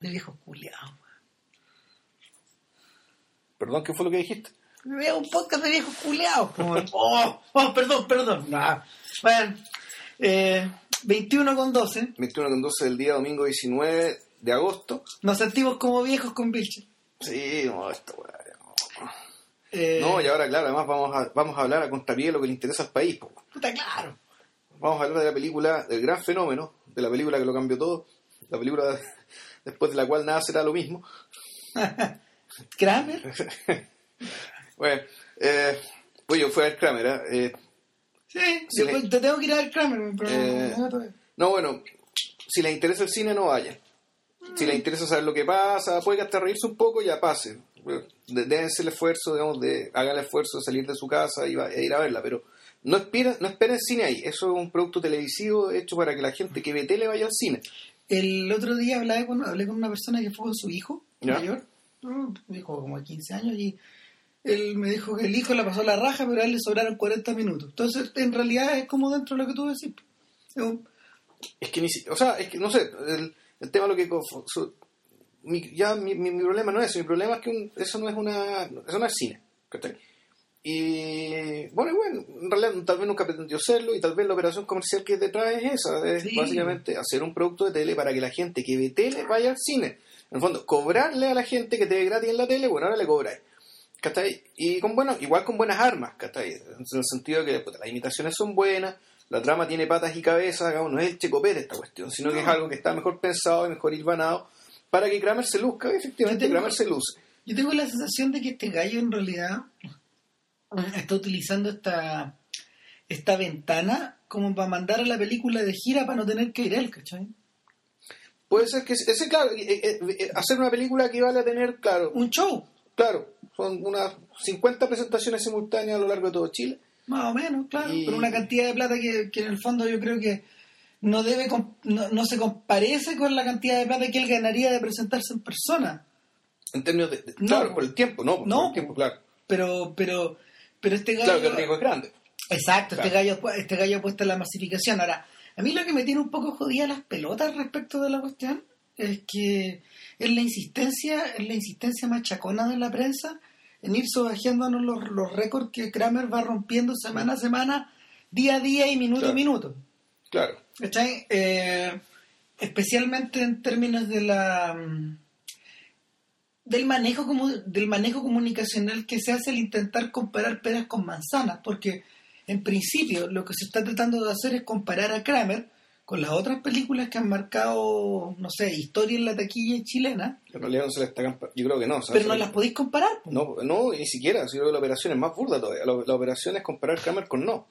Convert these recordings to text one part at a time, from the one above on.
de viejos culiados. Perdón, ¿qué fue lo que dijiste? Veo un podcast de viejos culiados. oh, oh, perdón, perdón. No. Bueno, eh, 21 con 12. 21 con 12 del día domingo 19 de agosto. Nos sentimos como viejos con Vilche. Sí, no, esto, no. Eh, No, y ahora, claro, además vamos a, vamos a hablar a contrapié de lo que le interesa al país. po. Puta, claro. Vamos a hablar de la película, del gran fenómeno, de la película que lo cambió todo, la película después de la cual nada será lo mismo. Kramer. Bueno, eh, pues yo fui a ver Kramer, ¿eh? Eh, Sí, le- te tengo que ir a ver Kramer, pero Eh, no, bueno, si les interesa el cine, no vayan. Si les interesa saber lo que pasa, puede que hasta reírse un poco, ya pase. De- Déjense el esfuerzo, digamos, de hagan el esfuerzo de salir de su casa y va- e ir a verla, pero no esperen, no esperen cine ahí. Eso es un producto televisivo hecho para que la gente que ve tele vaya al cine. El otro día hablé con, hablé con una persona que fue con su hijo Ya. mayor, un hijo como de 15 años, y él me dijo que el hijo la pasó la raja, pero a él le sobraron 40 minutos. Entonces, en realidad es como dentro de lo que tú decís. Es un- Es que ni o sea, es que no sé, el, el tema lo que su- mi- ya mi, mi- mi problema no es eso, mi problema es que un- eso no es una eso no es cine, ¿cachai? Y bueno, bueno, en realidad tal vez nunca pretendió serlo y tal vez la operación comercial que detrás es esa, es Sí. básicamente hacer un producto de tele para que la gente que ve tele vaya al cine. En el fondo, cobrarle a la gente que te ve gratis en la tele, bueno, ahora le cobráis. ¿Cachai? Y con bueno, igual con buenas armas, ¿cachai? En el sentido de que las imitaciones son buenas, la trama tiene patas y cabezas, no es el checopete esta cuestión, sino que es algo que está mejor pensado y mejor hilvanado para que Kramer se luzca, efectivamente tengo- Kramer se luce. Yo tengo la sensación de que este gallo en realidad está utilizando esta, esta ventana como para mandar a la película de gira para no tener que ir él, ¿cachai? Puede ser que ese, claro, eh, eh, eh, hacer una película equivale a tener, claro, Un show, claro, son unas 50 presentaciones simultáneas a lo largo de todo Chile. más o menos, claro, Y- por una cantidad de plata que, que en el fondo yo creo que no debe no, no se comparece con la cantidad de plata que él ganaría de presentarse en persona. En términos de, de- No. claro, por el tiempo, no, No. por el tiempo, claro. Pero, pero, pero este gallo. Claro que el riesgo es grande. Exacto, este gallo este gallo apuesta en la masificación. Ahora, a mí lo que me tiene un poco jodida las pelotas respecto de la cuestión es que es la insistencia, es la insistencia machacona de la prensa en ir sobajeándonos los, los récords que Kramer va rompiendo semana a semana, día a día y minuto Claro. a minuto. Claro. ¿Cachai? Eh, especialmente en términos de la mm, del manejo como del manejo comunicacional que se hace al intentar comparar peras con manzanas, porque en principio lo que se está tratando de hacer es comparar a Kramer con las otras películas que han marcado, no sé, historia en la taquilla chilena, En realidad no se le está Yo creo que no. ¿sabes? pero no las podéis comparar. No, no, ni siquiera. Si yo creo que la operación es más burda todavía. La, la operación es comparar Kramer con No.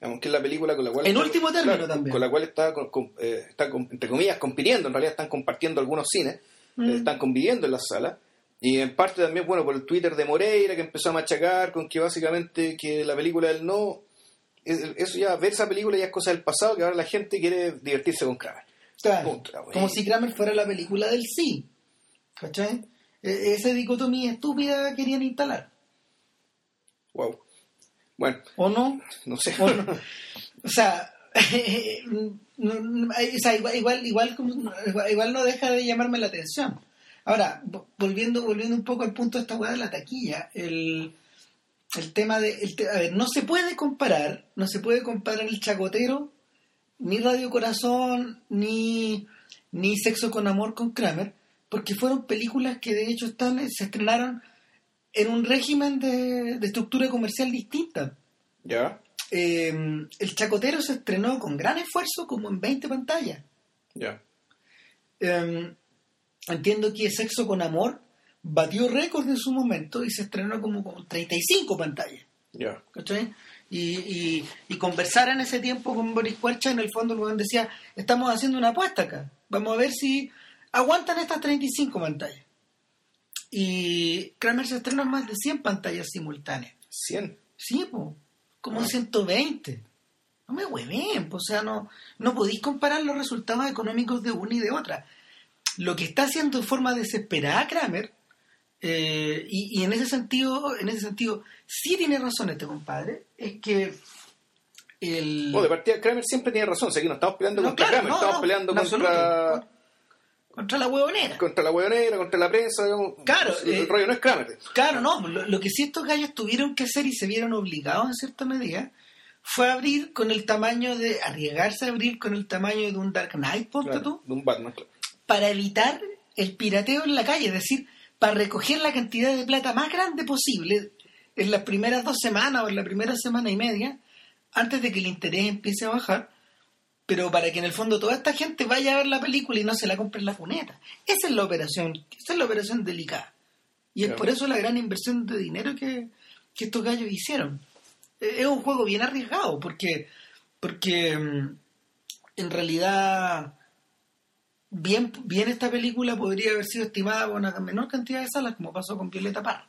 Que es la película con la cual... En último término también. Con la cual está, con- con- eh, está con- entre comillas, compitiendo. En realidad están compartiendo algunos cines. Mm. eh, están conviviendo en la sala. Y en parte también, bueno, por el Twitter de Moreira, que empezó a machacar con que básicamente que la película del No... es- Eso ya, ver esa película ya es cosa del pasado, que ahora la gente quiere divertirse con Kramer. Claro, Punto, como si Kramer fuera la película del sí. ¿Cachai? E- esa dicotomía estúpida querían instalar. Wow. Bueno, ¿O no? no sé. ¿O no? O sea, no- no- o sea, igual, igual, igual, como- igual no deja de llamarme la atención. Ahora, vo- volviendo, volviendo un poco al punto de esta weá de la taquilla, el, el tema de. el te- a ver, no se puede comparar, no se puede comparar el chacotero, ni Radio Corazón, ni, ni Sexo con Amor con Kramer, porque fueron películas que de hecho están, se estrenaron en un régimen de, de estructura comercial distinta. ¿Ya? Eh, el Chacotero se estrenó con gran esfuerzo, como en 20 pantallas. Ya. Eh, entiendo que Sexo con Amor batió récord en su momento y se estrenó como con 35 pantallas. Ya. ¿cachai? Y, y, y conversar en ese tiempo con Boris Cuercha, en el fondo, el decía: Estamos haciendo una apuesta acá. Vamos a ver si aguantan estas 35 pantallas. Y Kramer se estrenó en más de 100 pantallas simultáneas. 100. Sí, po, como Ah. 120. No me hueven, o sea, no, no podéis comparar los resultados económicos de una y de otra. Lo que está haciendo de forma desesperada Kramer, eh, y, y en ese sentido, en ese sentido, sí tiene razón este compadre, es que el Bueno, de partida, Kramer siempre tiene razón. O sea, aquí no estamos peleando No, contra claro, Kramer, no, estamos no, peleando en contra. absoluto. contra la huevonera. Contra la huevonera, contra la prensa, digamos. Claro, el, eh, rollo no es Kramer. Claro, no, lo, lo que sí estos gallos tuvieron que hacer y se vieron obligados en cierta medida fue abrir con el tamaño de, arriesgarse a abrir con el tamaño de un Dark Knight, ponte Claro, tú, de un Batman, claro. Para evitar el pirateo en la calle, es decir, para recoger la cantidad de plata más grande posible en las primeras dos semanas o en la primera semana y media, antes de que el interés empiece a bajar, pero para que en el fondo toda esta gente vaya a ver la película y no se la compre en la funeta. Esa es la operación, esa es la operación delicada. Y es por eso la gran inversión de dinero que, que estos gallos hicieron. Eh, Es un juego bien arriesgado, porque, porque mm, en realidad bien, bien esta película podría haber sido estimada por una menor cantidad de salas, como pasó con Violeta Parra.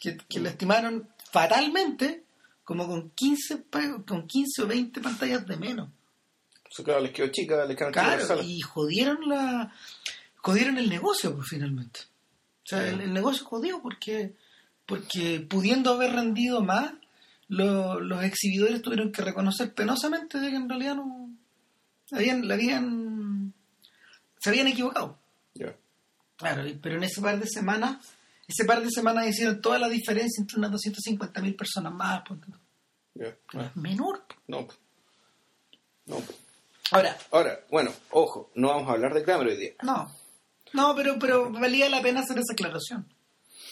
Que, que la estimaron fatalmente como con 15, pa- con 15 o 20 pantallas de menos. Sea, claro, les quedó chica, les las Claro, y jodieron la jodieron el negocio pues finalmente. O sea, el, el negocio jodió porque porque pudiendo haber rendido más, lo- los exhibidores tuvieron que reconocer penosamente de que en realidad no habían, la habían se habían equivocado. Claro, pero en ese par de semanas, ese par de semanas hicieron toda la diferencia entre unas 250 mil personas más. ponte tú. Ya. Ah, Menor. No. No. Ahora, Ahora, bueno, ojo, no vamos a hablar de Kramer hoy día. no. No, pero, pero valía la pena hacer esa aclaración.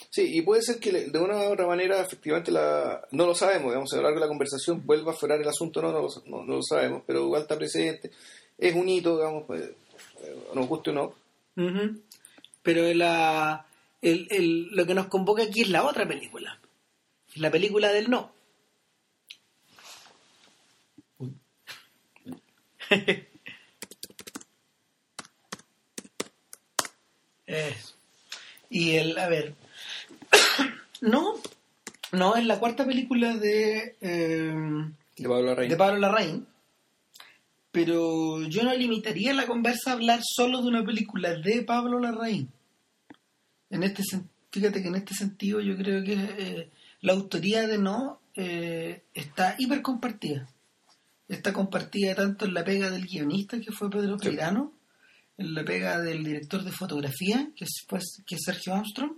Sí, y puede ser que de una u otra manera, efectivamente, la, no lo sabemos, digamos, a lo largo de la conversación vuelva a fuerar el asunto, no, no, lo, no, no lo sabemos, pero igual está presente. Es un hito, digamos, pues, nos guste o no. Ujú. Pero la, el, el- lo que nos convoca aquí es la otra película. La película del no. Eso. Y el, a ver. no, no, es la cuarta película de. eh, De Pablo Larraín. de Pablo Larraín. Pero yo no limitaría la conversa a hablar solo de una película de Pablo Larraín. En este fíjate que en este sentido yo creo que eh, la autoría de No eh, está hiper compartida. Está compartida tanto en la pega del guionista, que fue Pedro Sí. Peirano, en la pega del director de fotografía, que es, fue- que es Sergio Armstrong,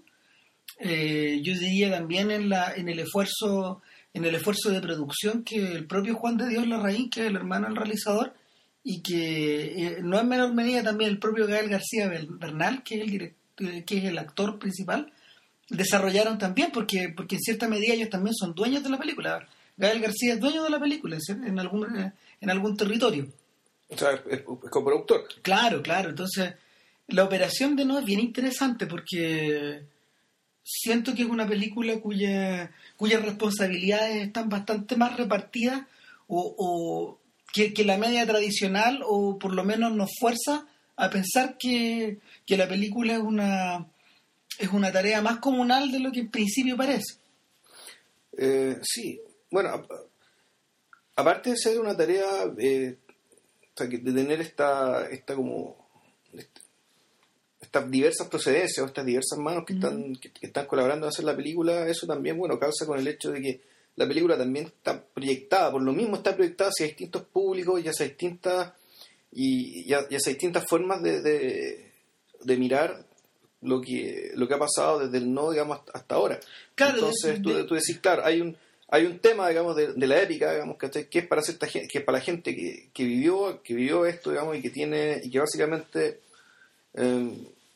eh, yo diría también en la en el esfuerzo en el esfuerzo de producción que el propio Juan de Dios Larraín que es el hermano del realizador y que eh, no en menor medida también el propio Gael García Bernal que es el direct- eh, que es el actor principal desarrollaron también porque porque en cierta medida ellos también son dueños de la película Gael García es dueño de la película en, en algún eh, en algún territorio O sea, es, es coproductor. Claro, claro. Entonces, la operación de No es bien interesante porque siento que es una película cuya, cuyas responsabilidades están bastante más repartidas o, o que, que la media tradicional o por lo menos nos fuerza a pensar que, que la película es una es una tarea más comunal de lo que en principio parece. Eh, sí, bueno, aparte de ser una tarea, eh, de tener esta, esta como, este- estas diversas procedencias o estas diversas manos que están, que, que están colaborando en hacer la película, eso también, bueno, calza con el hecho de que la película también está proyectada, por lo mismo está proyectada hacia distintos públicos y hacia distintas, y, y hacia distintas formas de, de, de mirar lo que, lo que ha pasado desde el no, digamos, hasta, ahora. Claro, Entonces tú, de- tú decís, claro, hay un hay un tema, digamos, de, de la épica, digamos, ¿cachai? que es para cierta gente, que es para la gente que, que vivió, que vivió esto, digamos, y que tiene, y que básicamente eh,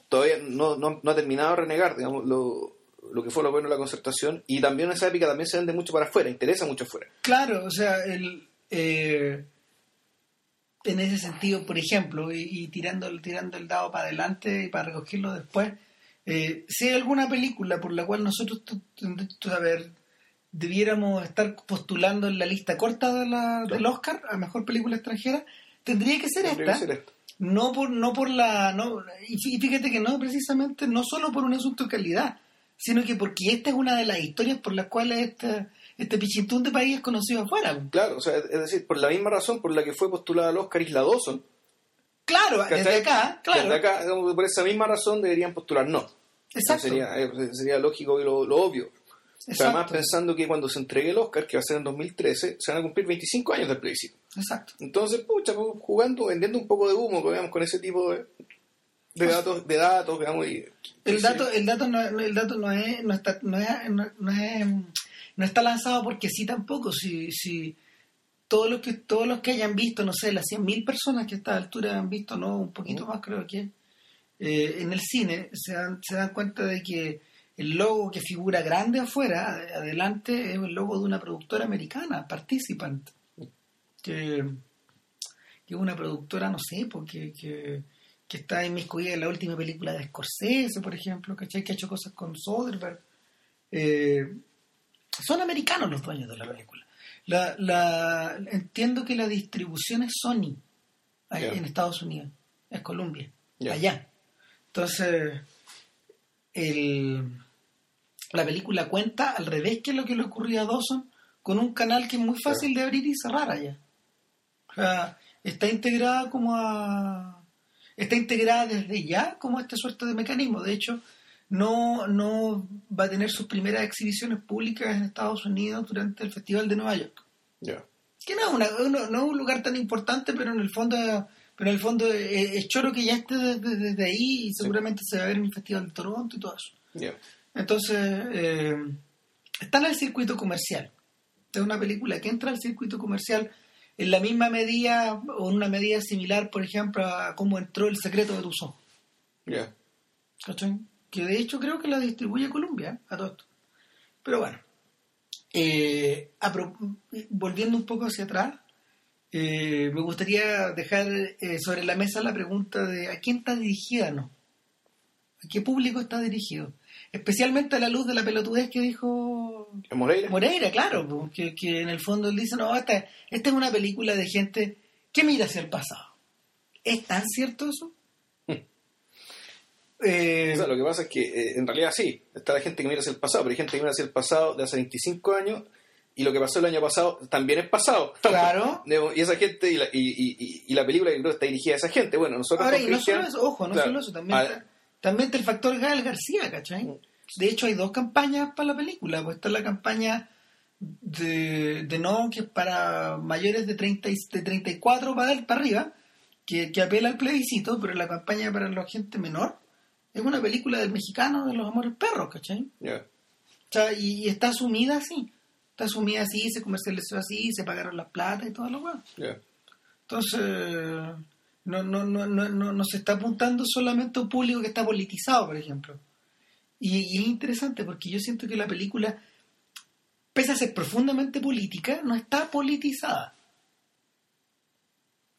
todavía no, no, no ha terminado de renegar, digamos, lo, lo que fue lo bueno de la concertación, y también esa épica también se vende mucho para afuera, interesa mucho afuera. Claro, o sea, el, eh, en ese sentido, por ejemplo, y, y tirando, tirando el dado para adelante y para recogerlo después, eh, si hay alguna película por la cual nosotros, a ver, debiéramos estar postulando en la lista corta de la, del Oscar a Mejor Película Extranjera, tendría que ser Tendría que esta. ser. No por, no por la. No, y fíjate que no precisamente, no solo por un asunto de calidad, sino que porque esta es una de las historias por las cuales este, este pichintún de país es conocido afuera. Claro, o sea, es decir, por la misma razón por la que fue postulada al Oscar Isla Dawson, Claro, desde acá, claro. Desde acá, por esa misma razón deberían postular no. Exacto. Sería, eh, sería lógico y lo, lo obvio. Pero exacto. además pensando que cuando se entregue el Oscar, que va a ser en 2013, se van a cumplir 25 años del plebiscito. Exacto. Entonces, pucha, pues, jugando, vendiendo un poco de humo, digamos, con ese tipo de, de datos, de datos, digamos, y, El sí, dato, el dato no, el dato no es, no está, no es, no, no es, no está lanzado porque sí tampoco. Si, si todos los que, todos los que hayan visto, no sé, las 100.000 personas que a esta altura han visto, no, un poquito más creo que eh, en el cine, se dan, se dan cuenta de que el logo que figura grande afuera, adelante, es el logo de una productora americana, Participant, que, que es una productora, no sé, porque que, que está inmiscuida en la última película de Scorsese, por ejemplo, ¿cachai? Que ha hecho cosas con Soderbergh. Eh, son americanos los dueños de la película. La, la, entiendo que la distribución es Sony en Estados Unidos, es Columbia, Ya. allá. Entonces, el, la película cuenta al revés que lo que le ocurría a Dawson, con un canal que es muy fácil de abrir y cerrar allá. O sea, está integrada como a. Está integrada desde ya como esta suerte de mecanismo. De hecho, no, no va a tener sus primeras exhibiciones públicas en Estados Unidos durante el Festival de Nueva York. ya. Que no es, una- no, no es un lugar tan importante, pero en el fondo, pero en el fondo es, es choro que ya esté desde, desde ahí y seguramente se va a ver en el Festival de Toronto y todo eso. ya. Entonces, eh, está en el circuito comercial. Es una película que entra al circuito comercial en la misma medida o en una medida similar, por ejemplo, a cómo entró El secreto de tus ojos. Ya. ¿cachai? Que de hecho creo que la distribuye Columbia ¿eh? a todo esto. Pero bueno, eh, a volviendo un poco hacia atrás, eh, me gustaría dejar eh, sobre la mesa la pregunta de ¿a quién está dirigida no? ¿A qué público está dirigido? Especialmente a la luz de la pelotudez que dijo ¿En Moreira? Moreira, claro, que, que en el fondo él dice, no, esta, esta es una película de gente que mira hacia el pasado. ¿Es tan cierto eso? Eh, O sea, lo que pasa es que eh, en realidad sí, está la gente que mira hacia el pasado, pero hay gente que mira hacia el pasado de hace 25 años y lo que pasó el año pasado también es pasado. Claro. Y esa gente y la, y, y- y- y la película creo que está dirigida a esa gente. Bueno, nosotros Ahora, y no solo eso, ojo, no Claro. solo eso, también, está, también está el factor Gael García, ¿cachai? De hecho, hay dos campañas para la película. Pues está la campaña de, de no, que es para mayores de, 30 y- de 34 para, para arriba, que, que apela al plebiscito, pero la campaña para la gente menor es una película del mexicano de los amores perros, ¿cachai? O sea, y, y está asumida así. Está asumida así, se comercializó así, se pagaron las plata y todo lo ya. Entonces, no, no, no, no, no, no se está apuntando solamente a un público que está politizado, por ejemplo. Y, y es interesante porque yo siento que la película, pese a ser profundamente política, no está politizada.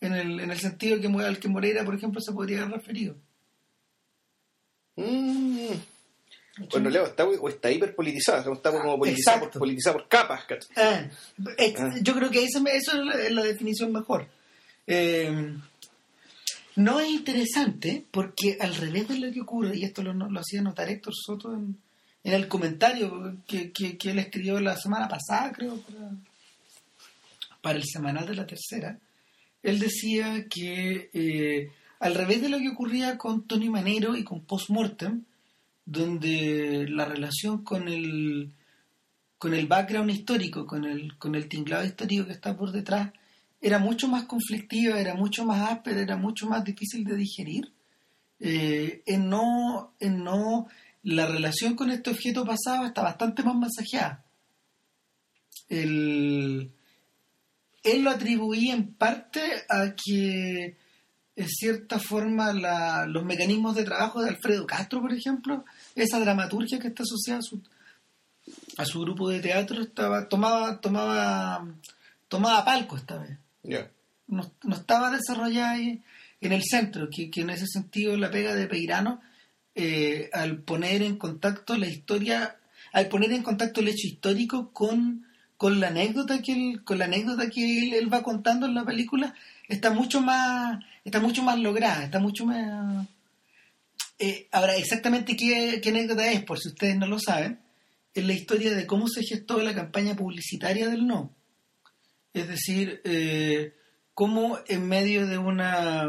En el, en el sentido que, al que Moreira, por ejemplo, se podría haber referido. Mm. Bueno, Leo, está, o está hiperpolitizada, está como politizada por, politizada por capas. ¿cachai? Ah, eh, Ah. Yo creo que eso es la, es la definición mejor. Eh, no es interesante porque al revés de lo que ocurre, y esto lo, lo hacía notar Héctor Soto en, el comentario que, que, él escribió la semana pasada, creo, para, para el semanal de la tercera, él decía que eh, al revés de lo que ocurría con Tony Manero y con Postmortem, donde la relación con el con el background histórico, con el, con el tinglado histórico que está por detrás, era mucho más conflictiva, era mucho más áspera, era mucho más difícil de digerir. Eh, en no, en no, la relación con este objeto pasado está bastante más masajeada. Él lo atribuía en parte a que, en cierta forma, los mecanismos de trabajo de Alfredo Castro, por ejemplo, esa dramaturgia que está asociada a su, a su grupo de teatro estaba tomaba tomaba tomaba palco esta vez No, no estaba desarrollada en el centro que, que en ese sentido la pega de Peirano eh, al poner en contacto la historia al poner en contacto el hecho histórico con con la anécdota que él, con la anécdota que él va contando en la película está mucho más está mucho más lograda está mucho más eh, ahora exactamente qué, qué anécdota es por si ustedes no lo saben es la historia de cómo se gestó la campaña publicitaria del no. Es decir, eh, cómo en medio de una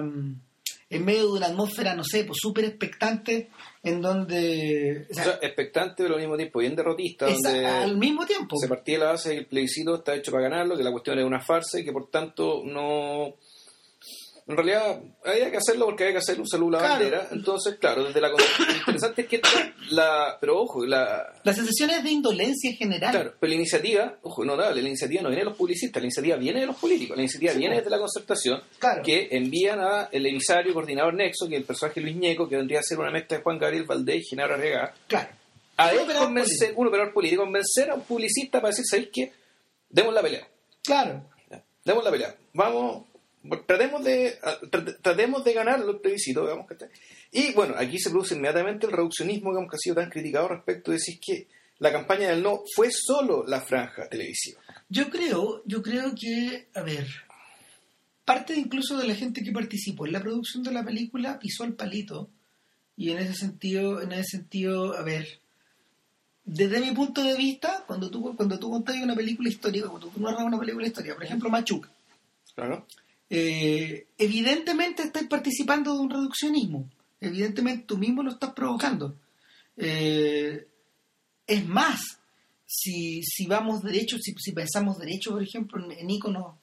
en medio de una atmósfera, no sé, pues súper expectante, en donde... O sea, expectante, pero al mismo tiempo bien derrotista, esa- donde al mismo tiempo. se partía la base de que el plebiscito está hecho para ganarlo, que la cuestión es una farsa y que por tanto no... En realidad había que hacerlo porque había que hacerlo, un saludo a la Claro. bandera. Entonces, claro, desde la... Lo interesante es que esta- la... Pero ojo, la... La sensación es de indolencia general. Claro, pero la iniciativa, ojo, no dale, la iniciativa no viene de los publicistas, la iniciativa viene de los políticos, la iniciativa Sí, viene pues. desde la concertación, Claro. que envían a el emisario coordinador Nexo, que es el personaje Luis Ñeco, que vendría a ser una mezcla de Juan Gabriel Valdés y Genaro Arriaga, Claro. a él convencer, un operador político, convencer a un publicista para decir, ¿sabéis qué? Demos la pelea. Claro. Demos la pelea. Vamos, tratemos de, tratemos de ganar los plebiscitos, digamos que Y bueno, aquí se produce inmediatamente el reduccionismo, digamos, que ha sido tan criticado respecto de decir que la campaña del no fue solo la franja televisiva. Yo creo, yo creo que, a ver, parte incluso de la gente que participó en la producción de la película pisó el palito y en ese sentido, en ese sentido, a ver, desde mi punto de vista, cuando tú cuando tú contas una película histórica, cuando tú narras una película histórica, por ejemplo, Machuca, Claro. Eh, evidentemente estás participando de un reduccionismo. Evidentemente tú mismo lo estás provocando. Eh, es más, si, si vamos derecho, si, si pensamos derecho, por ejemplo, en, en íconos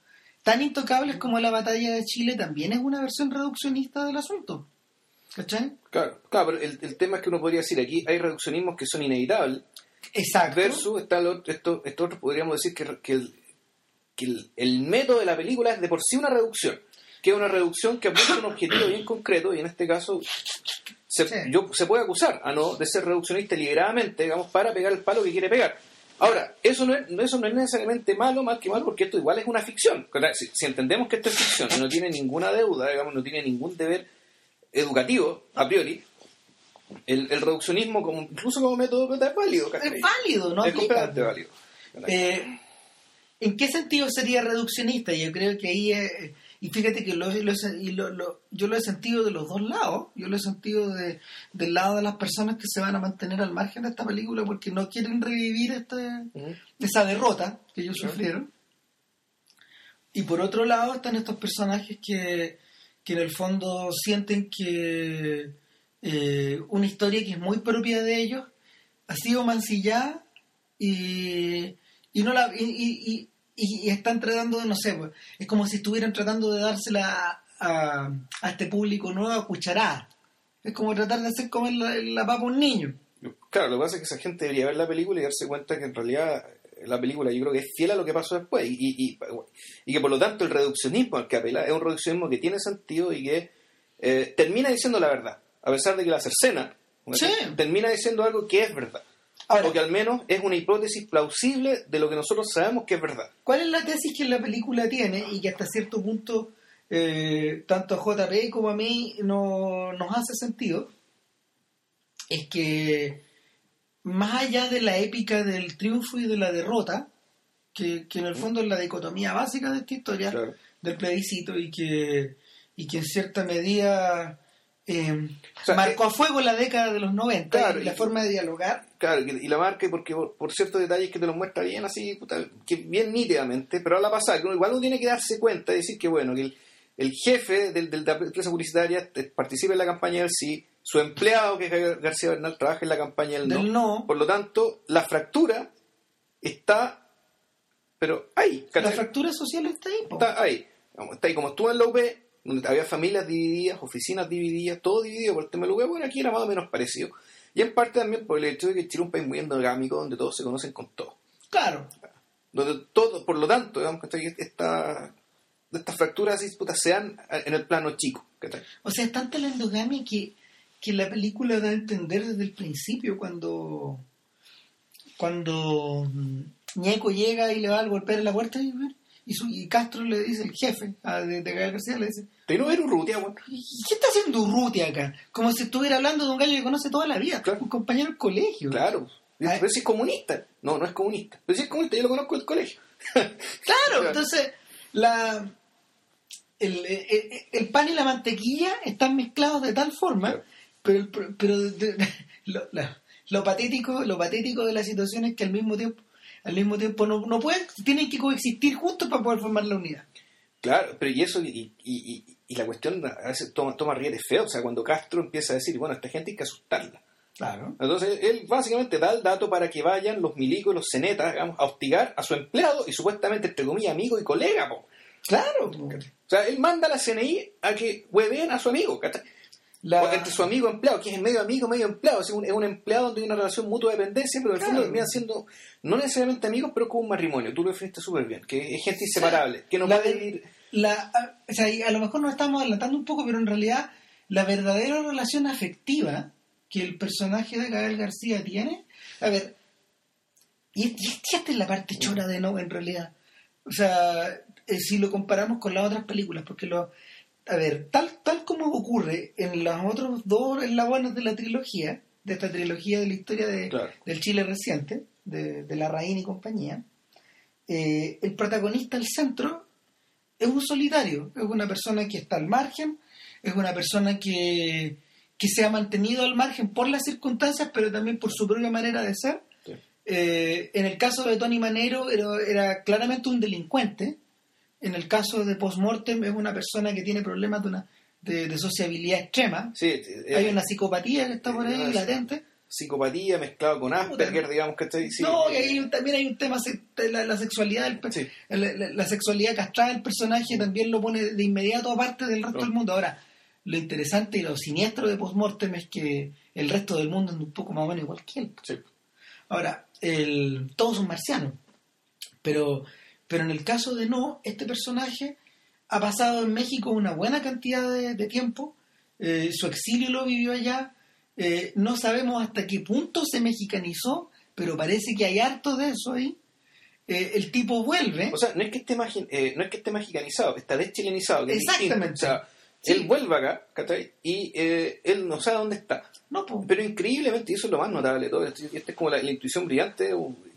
tan intocables como la batalla de Chile, también es una versión reduccionista del asunto. ¿Cachai? Claro, claro, pero el, el tema es que uno podría decir aquí hay reduccionismos que son inevitables Exacto. versus está lo- esto, esto otro podríamos decir que, que el, que el, el método de la película es de por sí una reducción, que es una reducción que apunta a un objetivo bien concreto y en este caso se, Sí. yo, se puede acusar a no de ser reduccionista deliberadamente, digamos, para pegar el palo que quiere pegar. Ahora, eso no, es, eso no es necesariamente malo, más que malo, porque esto igual es una ficción. Si, si entendemos que esto es ficción y no tiene ninguna deuda, digamos, no tiene ningún deber educativo, a priori, el, el reduccionismo, como, incluso como método, es válido. ¿cachai? Es válido, ¿no? es aplica. completamente válido. Eh, ¿En qué sentido sería reduccionista? Yo creo que ahí, eh, y fíjate que lo, lo he- y lo- lo- yo lo he sentido de los dos lados, yo lo he sentido de, del lado de las personas que se van a mantener al margen de esta película porque no quieren revivir este, esa derrota que ellos Claro. sufrieron. Y por otro lado están estos personajes que, que en el fondo sienten que eh, una historia que es muy propia de ellos ha sido mancillada y, y no la y, y- y- y están tratando de no sé pues, es como si estuvieran tratando de dársela a, a- a este público nuevo a cucharada es como tratar de hacer comer la, la papa a un niño Claro, lo que pasa es que esa gente debería ver la película y darse cuenta que en realidad la película yo creo que es fiel a lo que pasó después y, y, y- y que por lo tanto el reduccionismo al que apela es un reduccionismo que tiene sentido y que eh, termina diciendo la verdad, a pesar de que la cercena Sí. termina diciendo algo que es verdad. Ahora, o que al menos es una hipótesis plausible de lo que nosotros sabemos que es verdad. ¿Cuál es la tesis que la película tiene y que hasta cierto punto eh, tanto a JP como a mí no, nos hace sentido? Es que más allá de la épica del triunfo y de la derrota, que, que en el fondo es la dicotomía básica de esta historia Claro. del plebiscito y que, y que en cierta medida eh, O sea, marcó a fuego la década de los 90 Claro, y la y- forma de dialogar. Claro, y la marca, porque por, por ciertos detalles que te lo muestra bien así, puta, que bien nítidamente, pero a la pasada, que uno- igual uno tiene que darse cuenta y decir que, bueno, que el, el jefe del, del- de la empresa publicitaria participa en la campaña del sí, su empleado, que es Gar- García Bernal, trabaja en la campaña del no. Del no. Por lo tanto, la fractura está, pero ahí, La fractura social está ahí. po. está ahí. Como- Está ahí como estuvo en la UP, había familias divididas, oficinas divididas, todo dividido por el tema de la UP, bueno, aquí era más o menos parecido. Y en parte también por el hecho de que Chile es un país muy endogámico, donde todos se conocen con todos. Claro. Donde todo, por lo tanto, digamos que esta, estas fracturas así, puta, se dan en el plano chico. O sea, es tanta la endogamia que, que la película da a entender desde el principio cuando cuando mm, Ñeco llega y le va a golpear en la puerta y, y, su- y Castro le dice, el jefe a- de, de Gabriel García le dice, Te no ver Urrutia, weón. ¿y qué está haciendo Urrutia acá? Como si estuviera hablando de un gallo que conoce toda la vida, Claro. un compañero del colegio. Claro. Dice. Pero si es comunista. No, no es comunista. Pero si es comunista, yo lo conozco del colegio. Claro, Claro. entonces la el, el- el pan y la mantequilla están mezclados de tal forma, Claro. pero, pero de- lo, la- lo patético, lo patético de la situación es que al mismo tiempo, al mismo tiempo no, no pueden, tienen que coexistir juntos para poder formar la unidad. Claro, pero y eso, y, y, y- y la cuestión a veces toma, toma riel feo, o sea, cuando Castro empieza a decir, bueno, esta gente hay que asustarla. Claro. Entonces, él básicamente da el dato para que vayan los milicos, los cenetas, digamos, a hostigar a su empleado y supuestamente, entre comillas, amigo y colega. Po. Claro. O sea, él manda a la CNI a que hueveen a su amigo. ¿cachai? La... Entre su amigo empleado, que es medio amigo, medio empleado. Es un, es un empleado donde hay una relación mutua de dependencia, pero en el fondo terminan siendo no necesariamente amigos, pero como un matrimonio. Tú lo definiste súper bien, que es gente inseparable, que no puede ir... La, o sea, a lo mejor nos estamos adelantando un poco, pero en realidad la verdadera relación afectiva que el personaje de Gael García tiene, a ver, y, esta es la parte chora de no en realidad. O sea, eh, si lo comparamos con las otras películas, porque lo, a ver, tal, tal como ocurre en los otros dos eslabones de la trilogía, de esta trilogía de la historia de, Claro. del Chile reciente, de, de la Raín y compañía, eh, el protagonista al centro es un solitario, es una persona que está al margen, es una persona que, que se ha mantenido al margen por las circunstancias, pero también por su propia manera de ser. Sí. Eh, en el caso de Tony Manero era, era claramente un delincuente. En el caso de Postmortem es una persona que tiene problemas de, una, de, de sociabilidad extrema. Sí, eh, Hay una psicopatía que está por ahí eh, latente. psicopatía mezclado con Asperger, digamos que está sí, no, y eh, ahí también hay un tema, la, la sexualidad del pe- Sí. la, la- la sexualidad castrada del personaje también lo pone de inmediato aparte del resto del mundo. Ahora, lo interesante y lo siniestro de Postmortem es que el resto del mundo es un poco más o menos igual que él. sí. Ahora, el, todos son marcianos, pero, pero en el caso de no, este personaje ha pasado en México una buena cantidad de, de tiempo, eh, su exilio lo vivió allá, eh, no sabemos hasta qué punto se mexicanizó, pero parece que hay harto de eso ahí. Eh, el tipo vuelve, O sea, no es que esté no es que esté mexicanizado, está deschilenizado. que Exactamente. distinto. O sea, Sí. él vuelve acá. Y eh, él no sabe dónde está. no, po, Pero increíblemente, y eso es lo más notable de todo, esta es como la, la intuición brillante,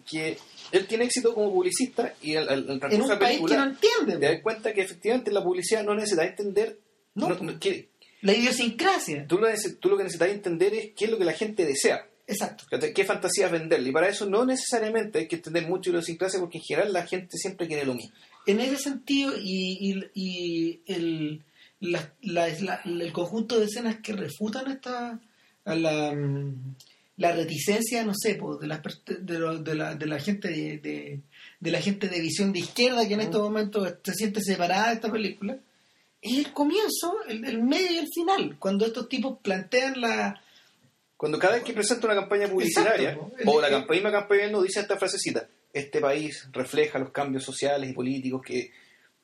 que él tiene éxito como publicista y al, al, al en transcurso un de la país que no entiende te das cuenta que efectivamente la publicidad no necesita entender No, no- que la idiosincrasia. tú, lo, neces- tú lo que necesitas entender es qué es lo que la gente desea. Exacto. ¿Qué fantasías venderle? Y para eso no necesariamente hay que entender mucho idiosincrasia porque en general la gente siempre quiere lo mismo. En ese sentido, y, y- y el, la- la- la- el conjunto de escenas que refutan esta a la, mm, la reticencia, no sé, pues, de, las pers- de, lo- de la, de la gente de, de- de la gente de visión de izquierda que en estos momentos se siente separada de esta película, es el comienzo, el, el medio y el final, cuando estos tipos plantean la... Cuando cada vez que presenta una campaña publicitaria, Exacto, o la campaña, campaña no dice esta frasecita, este país refleja los cambios sociales y políticos que,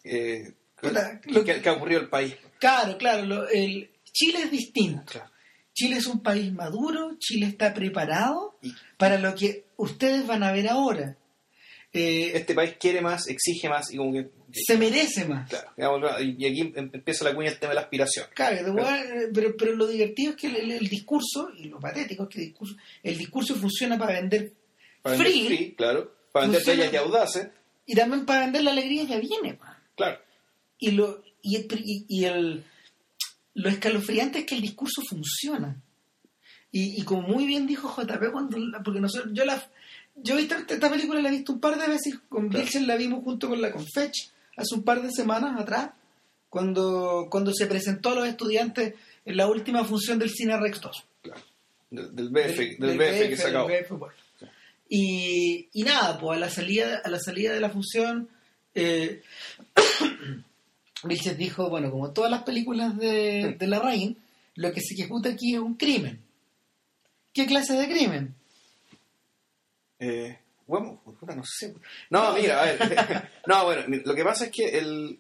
eh, que, Puta, que- lo que- que ha ocurrido en el país. Claro, claro, lo- el, Chile es distinto. Claro. Chile es un país maduro, Chile está preparado para lo que ustedes van a ver ahora. Eh, Este país quiere más, exige más y como que... se merece más. Claro, digamos, y aquí em- empieza la cuña el tema de la aspiración. Claro, weá, eh, pero, pero lo divertido es que el, discurso, y lo patético es que el discurso, el discurso funciona para vender Para vender free, free, claro. Para vender bellas y audaces, y también para vender la alegría ya viene. pa. claro. Y, lo, y, y- y el- lo escalofriante es que el discurso funciona. Y, y como muy bien dijo JP, cuando, la- porque nosotros, yo la yo he visto esta, esta película la he visto un par de veces, con Claro. Vilchen la vimos junto con la Confech hace un par de semanas atrás, cuando, cuando se presentó a los estudiantes en la última función del Cine Rex 2. claro. Del, del BF, del, BF, que se acabó. del BF, bueno. Y, y nada, pues a la salida, a la salida de la función, eh, Vilches dijo, bueno, como todas las películas de, de la Rain, lo que se ejecuta aquí es un crimen. ¿Qué clase de crimen? Eh, bueno, no sé. No, mira, a ver. no, bueno, lo que pasa es que el,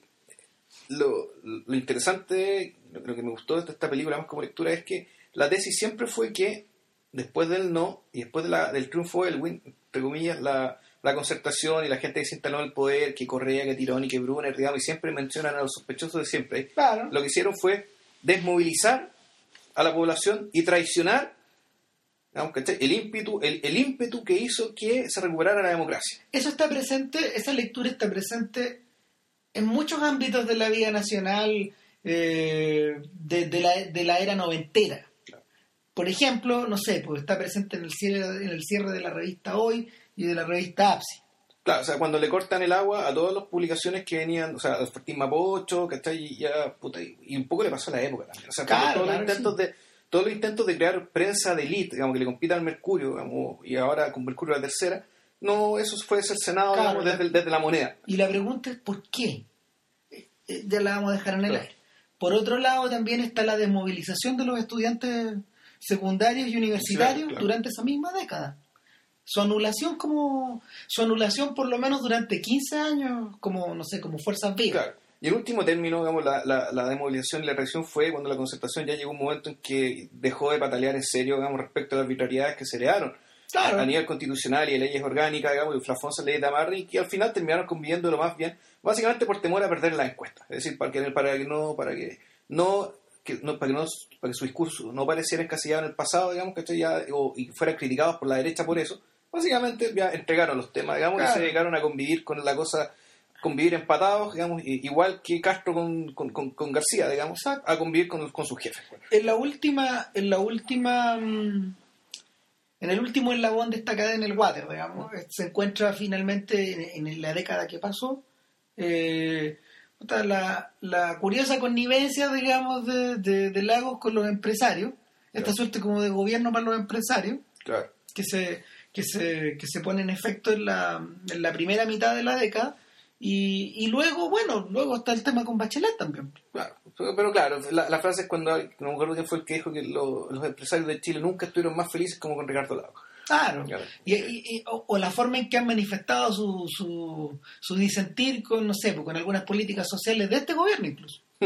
lo, lo interesante, lo, que me gustó de esta película más como lectura es que la tesis siempre fue que después del no y después de la- del triunfo del win, entre comillas, la, la concertación y la gente que se instaló en el poder, que Correa, que Tirón y que Brunner, digamos, y siempre mencionan a los sospechosos de siempre, Claro. lo que hicieron fue desmovilizar a la población y traicionar el ímpetu, el, el ímpetu que hizo que se recuperara la democracia. Eso está presente, esa lectura está presente en muchos ámbitos de la vida nacional eh, de, de la, de la era noventera. Claro. Por ejemplo, no sé, pues está presente en el cierre, en el cierre de la revista Hoy y de la revista APSI. Claro, o sea, cuando le cortan el agua a todas las publicaciones que venían, o sea, al Fortín Mapocho, ¿cachai? Y ya, puta, y, y un poco le pasó a la época también. O sea, Claro, todos, claro, los intentos de, todos los intentos de crear prensa de elite, digamos, que le compita al Mercurio, digamos, y ahora con Mercurio la tercera, no, eso fue cercenado, Claro, digamos, desde, desde la moneda. Y la pregunta es ¿por qué? Eh, eh, Ya la vamos a dejar en el aire. Por otro lado, también está la desmovilización de los estudiantes secundarios y universitarios durante esa misma década. Su anulación como su anulación por lo menos durante 15 años como no sé, como fuerzas vivas. Claro. Y el último término, digamos, la, la, la y la reacción fue cuando la concertación ya llegó un momento en que dejó de patalear en serio, digamos, respecto a las arbitrariedades que se le dieron Claro. a nivel constitucional y de leyes orgánicas, digamos, y Flafonso ley de Amarri, que al final terminaron conviviendo lo más bien, básicamente por temor a perder la encuesta. Es decir, para que, para que no, para que no, que no, para que no, para que su discurso no pareciera encasillado en el pasado, digamos, que ya, o, y fueran criticados por la derecha por eso, básicamente ya entregaron los temas, digamos, y se dedicaron a convivir con la cosa, convivir empatados, digamos, igual que Castro con, con, con- con García, digamos, a convivir con, con sus jefes. En la última, en la última, mm, en el último eslabón de esta cadena, el water, digamos, se encuentra finalmente en, en la década que pasó eh, la, la curiosa connivencia, digamos, de, de, de Lagos con los empresarios, esta Claro. suerte como de gobierno para los empresarios, Claro. que se, que se, que se pone en efecto en la, en la primera mitad de la década. Y, y luego, bueno, luego está el tema con Bachelet también. Claro, pero, pero claro, la, la frase es cuando, no me acuerdo quién fue el que dijo que lo- los empresarios de Chile nunca estuvieron más felices como con Ricardo Lago. Claro. Claro. Y, y- y- o, o la forma en que han manifestado su, su, su disentir con, no sé, con algunas políticas sociales de este gobierno incluso.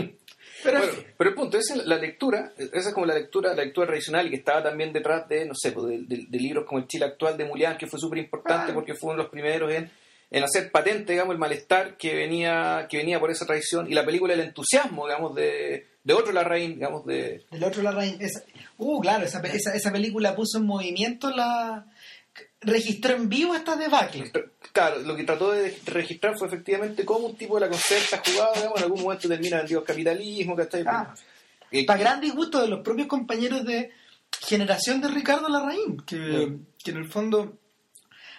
Pero, Bueno, el punto, esa es la lectura, esa es como la lectura, la lectura tradicional y que estaba también detrás de, no sé, pues, de, de- de libros como el Chile actual de Mulián, que fue súper importante porque fue uno de los primeros en, en hacer patente, digamos, el malestar que venía, que venía por esa tradición y la película El entusiasmo, digamos, de, de otro Larraín, digamos, de, del otro la raíz. Esa, uh, claro, esa, esa, esa película puso en movimiento la. Registró en vivo esta debacle. Claro, lo que trató de registrar fue efectivamente cómo un tipo de la concerta jugado, digamos, en algún momento termina en el dios capitalismo, ¿cachai? Ah. Eh, Para gran disgusto de los propios compañeros de generación de Ricardo Larraín, que, que en el fondo,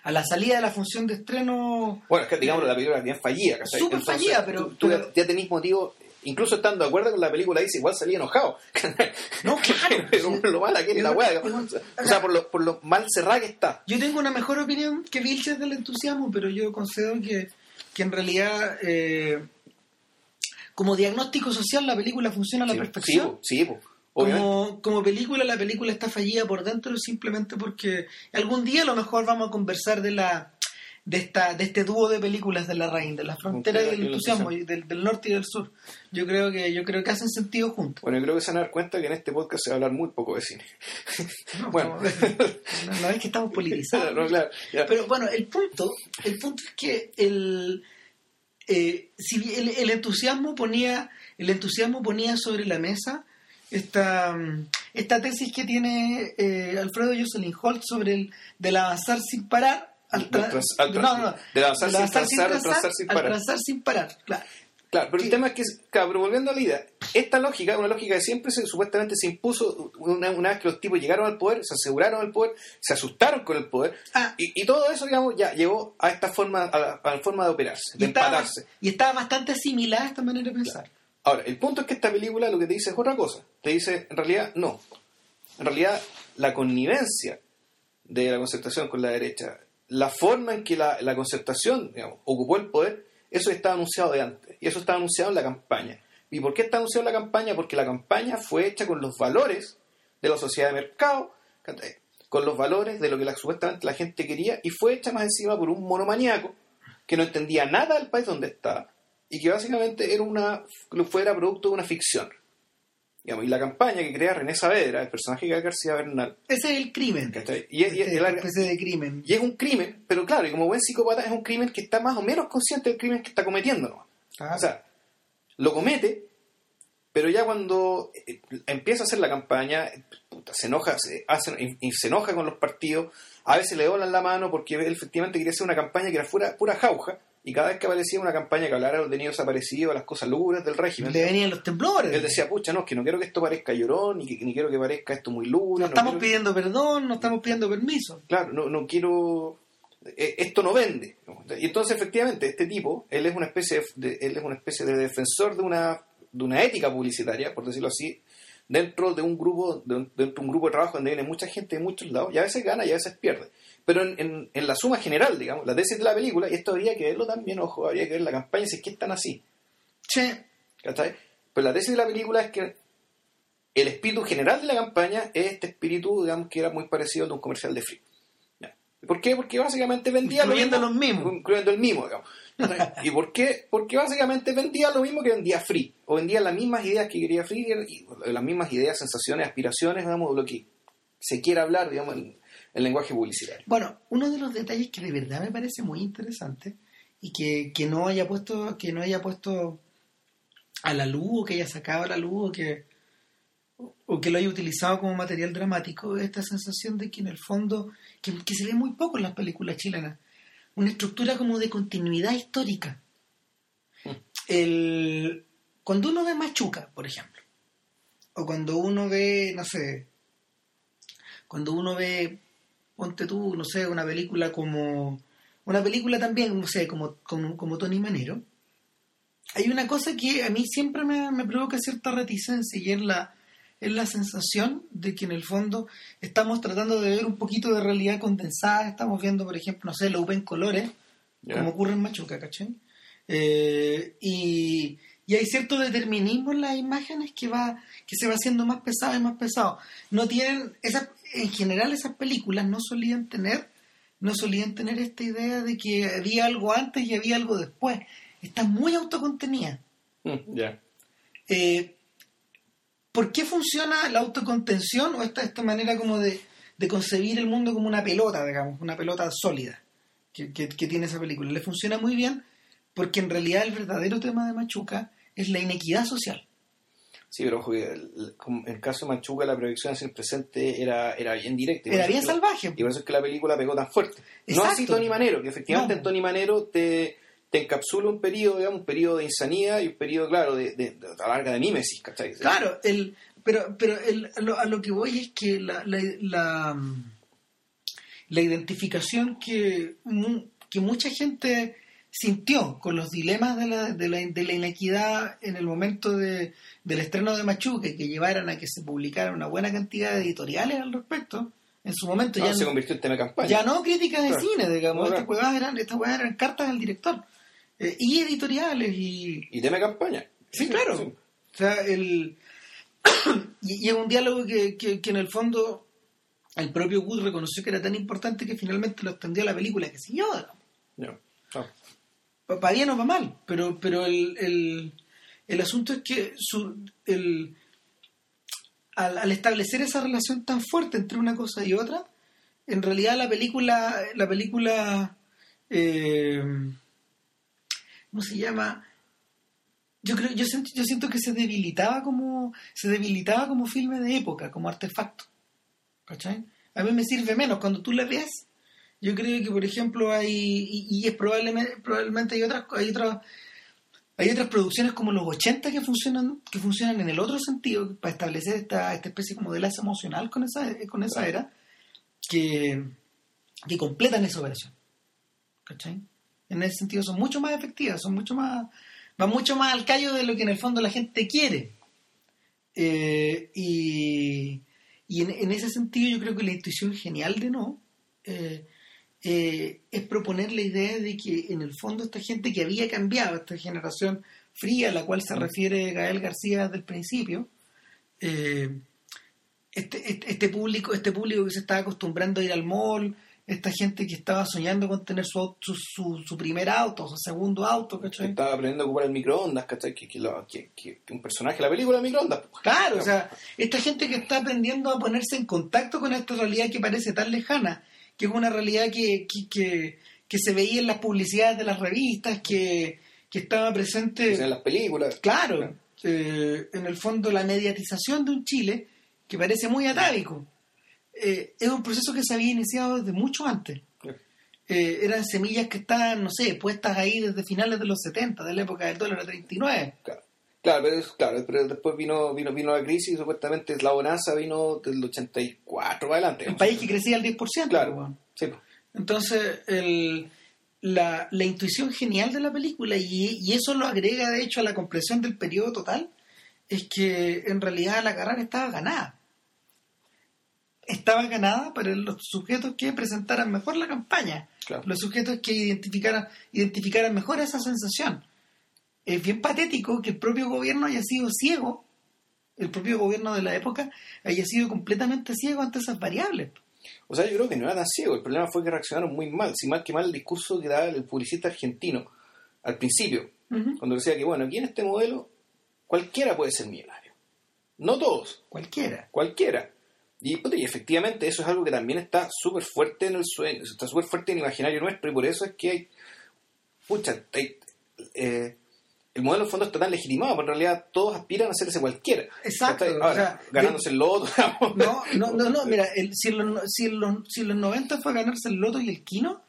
a la salida de la función de estreno. Bueno, es que digamos la película bien fallida, ¿cachai? Súper fallida, pero- Tú, tú pero- ya, ya tenés motivo, incluso estando de acuerdo con la película, dice igual salía enojado. No, claro. Pero por lo mala que es la weá. O sea, por lo, por lo mal cerrada que está. Yo tengo una mejor opinión que Vilches del entusiasmo, pero yo concedo que, que en realidad, eh, como diagnóstico social, la película funciona a la Sí, perfección. Sí, sí, po, como, como película, la película está fallida por dentro simplemente porque algún día a lo mejor vamos a conversar de la de esta de este dúo de películas de la Rain, de la frontera y del el entusiasmo, del, del norte y del sur. Yo creo que yo creo que hacen sentido juntos. Bueno, yo creo que se van a dar cuenta que en este podcast se va a hablar muy poco de cine. No, Bueno. no, no es que estamos politizados. No, claro. Pero bueno, el punto, el punto es que el, eh, si el, el entusiasmo ponía, el entusiasmo ponía sobre la mesa esta, esta tesis que tiene eh, Alfredo Jocelyn Holt sobre el del avanzar sin parar. Al tra- trans- al no, trans- no, no, del avanzar sin transar, al transar sin al parar. transar sin parar, claro. Claro, pero Sí. el tema es que, claro, pero volviendo a la idea, esta lógica, una lógica que siempre se, supuestamente se impuso una, una vez que los tipos llegaron al poder, se aseguraron el poder, se asustaron con el poder, Ah. y, y todo eso, digamos, ya llegó a esta forma, a la, a la forma de operarse, de Y estaba, empatarse. y estaba bastante asimilada esta manera de pensar. Ahora, el punto es que esta película lo que te dice es otra cosa. Te dice, en realidad, no. En realidad, la connivencia de la concertación con la derecha, la forma en que la, la concertación ocupó el poder, eso estaba anunciado de antes. Y eso estaba anunciado en la campaña. ¿Y por qué está anunciado en la campaña? Porque la campaña fue hecha con los valores de la sociedad de mercado, con los valores de lo que la, supuestamente la gente quería, y fue hecha más encima por un monomaniaco que no entendía nada del país donde estaba y que básicamente era una fuera producto de una ficción. Digamos, y la campaña que crea René Saavedra, el personaje que García Bernal, Ese es el crimen. Y, es- y es- la- especie de crimen. y es un crimen, pero claro, y como buen psicópata es un crimen que está más o menos consciente del crimen que está cometiendo. ¿no? Ah, O sea, lo comete, pero ya cuando eh, empieza a hacer la campaña, puta, se enoja, se, hace- y- y se enoja con los partidos, a veces le doblan la mano porque él efectivamente quería hacer una campaña que era fuera, pura jauja, y cada vez que aparecía una campaña que hablara de los detenidos desaparecidos, las cosas lúgubres del régimen, le venían los temblores. él decía, pucha, no, es que no quiero que esto parezca llorón, ni, que, ni quiero que parezca esto muy lúgubre. no estamos quiero- pidiendo perdón, no estamos pidiendo permiso. Claro, no, no quiero eh, esto no vende. Y entonces, efectivamente, este tipo, él es una especie de, él es una especie de defensor de una, de una ética publicitaria, por decirlo así, dentro de un grupo de, dentro de un grupo de trabajo donde viene mucha gente de muchos lados, y a veces gana y a veces pierde. Pero en, en, la suma general, digamos, la tesis de la película, y esto habría que verlo también, ojo, habría que ver la campaña si es que están así. Sí. ¿Cachai? Pero la tesis de la película es que el espíritu general de la campaña es este espíritu, digamos, que era muy parecido al de un comercial de Free. ¿Por qué? Porque básicamente vendía incluyendo lo mismo, los mismos. Incluyendo el mismo, digamos. ¿Y por qué? Porque básicamente vendía lo mismo que vendía Free. O vendía las mismas ideas que quería Free, y las mismas ideas, sensaciones, aspiraciones, digamos, de lo que se quiera hablar, digamos, en el lenguaje publicitario. Bueno, uno de los detalles que de verdad me parece muy interesante y que, que no haya puesto, que no haya puesto a la luz o que haya sacado a la luz o que o que lo haya utilizado como material dramático, esta sensación de que en el fondo, que, se ve muy poco en las películas chilenas, una estructura como de continuidad histórica. Mm. El, cuando uno ve Machuca, por ejemplo, o cuando uno ve, no sé, cuando uno ve, ponte tú, no sé, una película como, una película también, no sé, como, como, como Tony Manero, hay una cosa que a mí siempre me, me provoca cierta reticencia y es la, es la sensación de que en el fondo estamos tratando de ver un poquito de realidad condensada, estamos viendo, por ejemplo, no sé, lo en colores, como ocurre en Machuca, ¿cachai? Eh, y, hay cierto determinismo en las imágenes que va que se va haciendo más pesado y más pesado. No tienen en general esas películas no solían tener no solían tener esta idea de que había algo antes y había algo después. Está muy autocontenida. Mm, ya. Eh, ¿por qué funciona la autocontención o esta, esta manera como de, concebir el mundo como una pelota, digamos, una pelota sólida que, tiene esa película? Le funciona muy bien porque en realidad el verdadero tema de Machuca es la inequidad social. Sí, pero ojo, en el caso de Machuca la proyección hacia el presente era, era bien directa. Era bien salvaje. Y por eso es que la película pegó tan fuerte. No así Tony Manero, que efectivamente en Tony Manero te, te encapsula un periodo, digamos, un periodo de insanidad y un periodo, claro, de, de, de, larga de mímesis, ¿cachai? Claro, el, pero, pero el, a, lo, que voy es que la, la, la, identificación que, que mucha gente sintió con los dilemas de la, de la, de la inequidad en el momento de, del estreno de Machuque, que llevaran a que se publicara una buena cantidad de editoriales al respecto, en su momento ya se convirtió en tema campaña. Ya no críticas de cine, digamos, estas huevas eran, estas eran cartas al director. Eh, y editoriales y... Y tema campaña. Sí, claro. O sea, el... y, es un diálogo que, que, en el fondo el propio Wood reconoció que era tan importante que finalmente lo extendió a la película que siguió. No. Para bien o para mal, pero, pero el, el, el asunto es que su, el, al, al, establecer esa relación tan fuerte entre una cosa y otra, en realidad la película, la película eh, ¿cómo se llama? Yo creo, yo siento, yo siento que se debilitaba como, se debilitaba como filme de época, como artefacto. ¿Cachai? A mí me sirve menos cuando tú la ves. Yo creo que, por ejemplo, hay, y, es probablemente, probablemente hay otras, hay otras, hay otras producciones como los 80 que funcionan, que funcionan en el otro sentido, para establecer esta, esta especie como de lazo emocional con esa, con esa era, que, que completan esa operación. ¿Cachai? en ese sentido son mucho más efectivas, son mucho más, van mucho más al callo de lo que en el fondo la gente quiere. Eh, y, en, ese sentido yo creo que la intuición genial de no eh, eh, es proponer la idea de que en el fondo esta gente que había cambiado, esta generación fría a la cual se refiere Gael García desde el principio, este, este, este, público, este público que se está acostumbrando a ir al mall, esta gente que estaba soñando con tener su, su, su, primer auto, su segundo auto, ¿cachai? estaba aprendiendo a ocupar el microondas, ¿cachai? Que, un personaje de la película de microondas. Pues. Claro, o sea, esta gente que está aprendiendo a ponerse en contacto con esta realidad que parece tan lejana, que es una realidad que, que, que, se veía en las publicidades de las revistas, que, que estaba presente... En las películas. Claro, eh, en el fondo la mediatización de un Chile que parece muy atávico eh, es un proceso que se había iniciado desde mucho antes. Eh, eran semillas que estaban, no sé, puestas ahí desde finales de los 70, de la época del dólar a 39. Claro. Claro, pero, claro, pero después vino, vino, vino la crisis y supuestamente la bonanza vino del 84 para adelante. Un país que crecía al 10%. Claro, sí. Entonces, el, la, la intuición genial de la película, y, y eso lo agrega de hecho a la comprensión del periodo total, es que en realidad la carrera estaba ganada. Estaba ganada para los sujetos que presentaran mejor la campaña, Claro. los sujetos que identificaran, identificaran mejor esa sensación. Es bien patético que el propio gobierno haya sido ciego, el propio gobierno de la época haya sido completamente ciego ante esas variables. O sea, yo creo que no era tan ciego. El problema fue que reaccionaron muy mal. Si mal que mal el discurso que daba el publicista argentino al principio, cuando decía que, bueno, aquí en este modelo cualquiera puede ser millonario. No todos, Cualquiera. cualquiera. Y, y efectivamente eso es algo que también está súper fuerte en el sueño, está súper fuerte en el imaginario nuestro y por eso es que hay, pucha, hay, eh, el modelo en el fondo está tan legitimado, pero en realidad todos aspiran a hacerse cualquiera. Exacto, ganándose el loto. No, no, no, no, mira, el- si, en los, si, en los, si en los 90 fue ganarse el loto y el kino,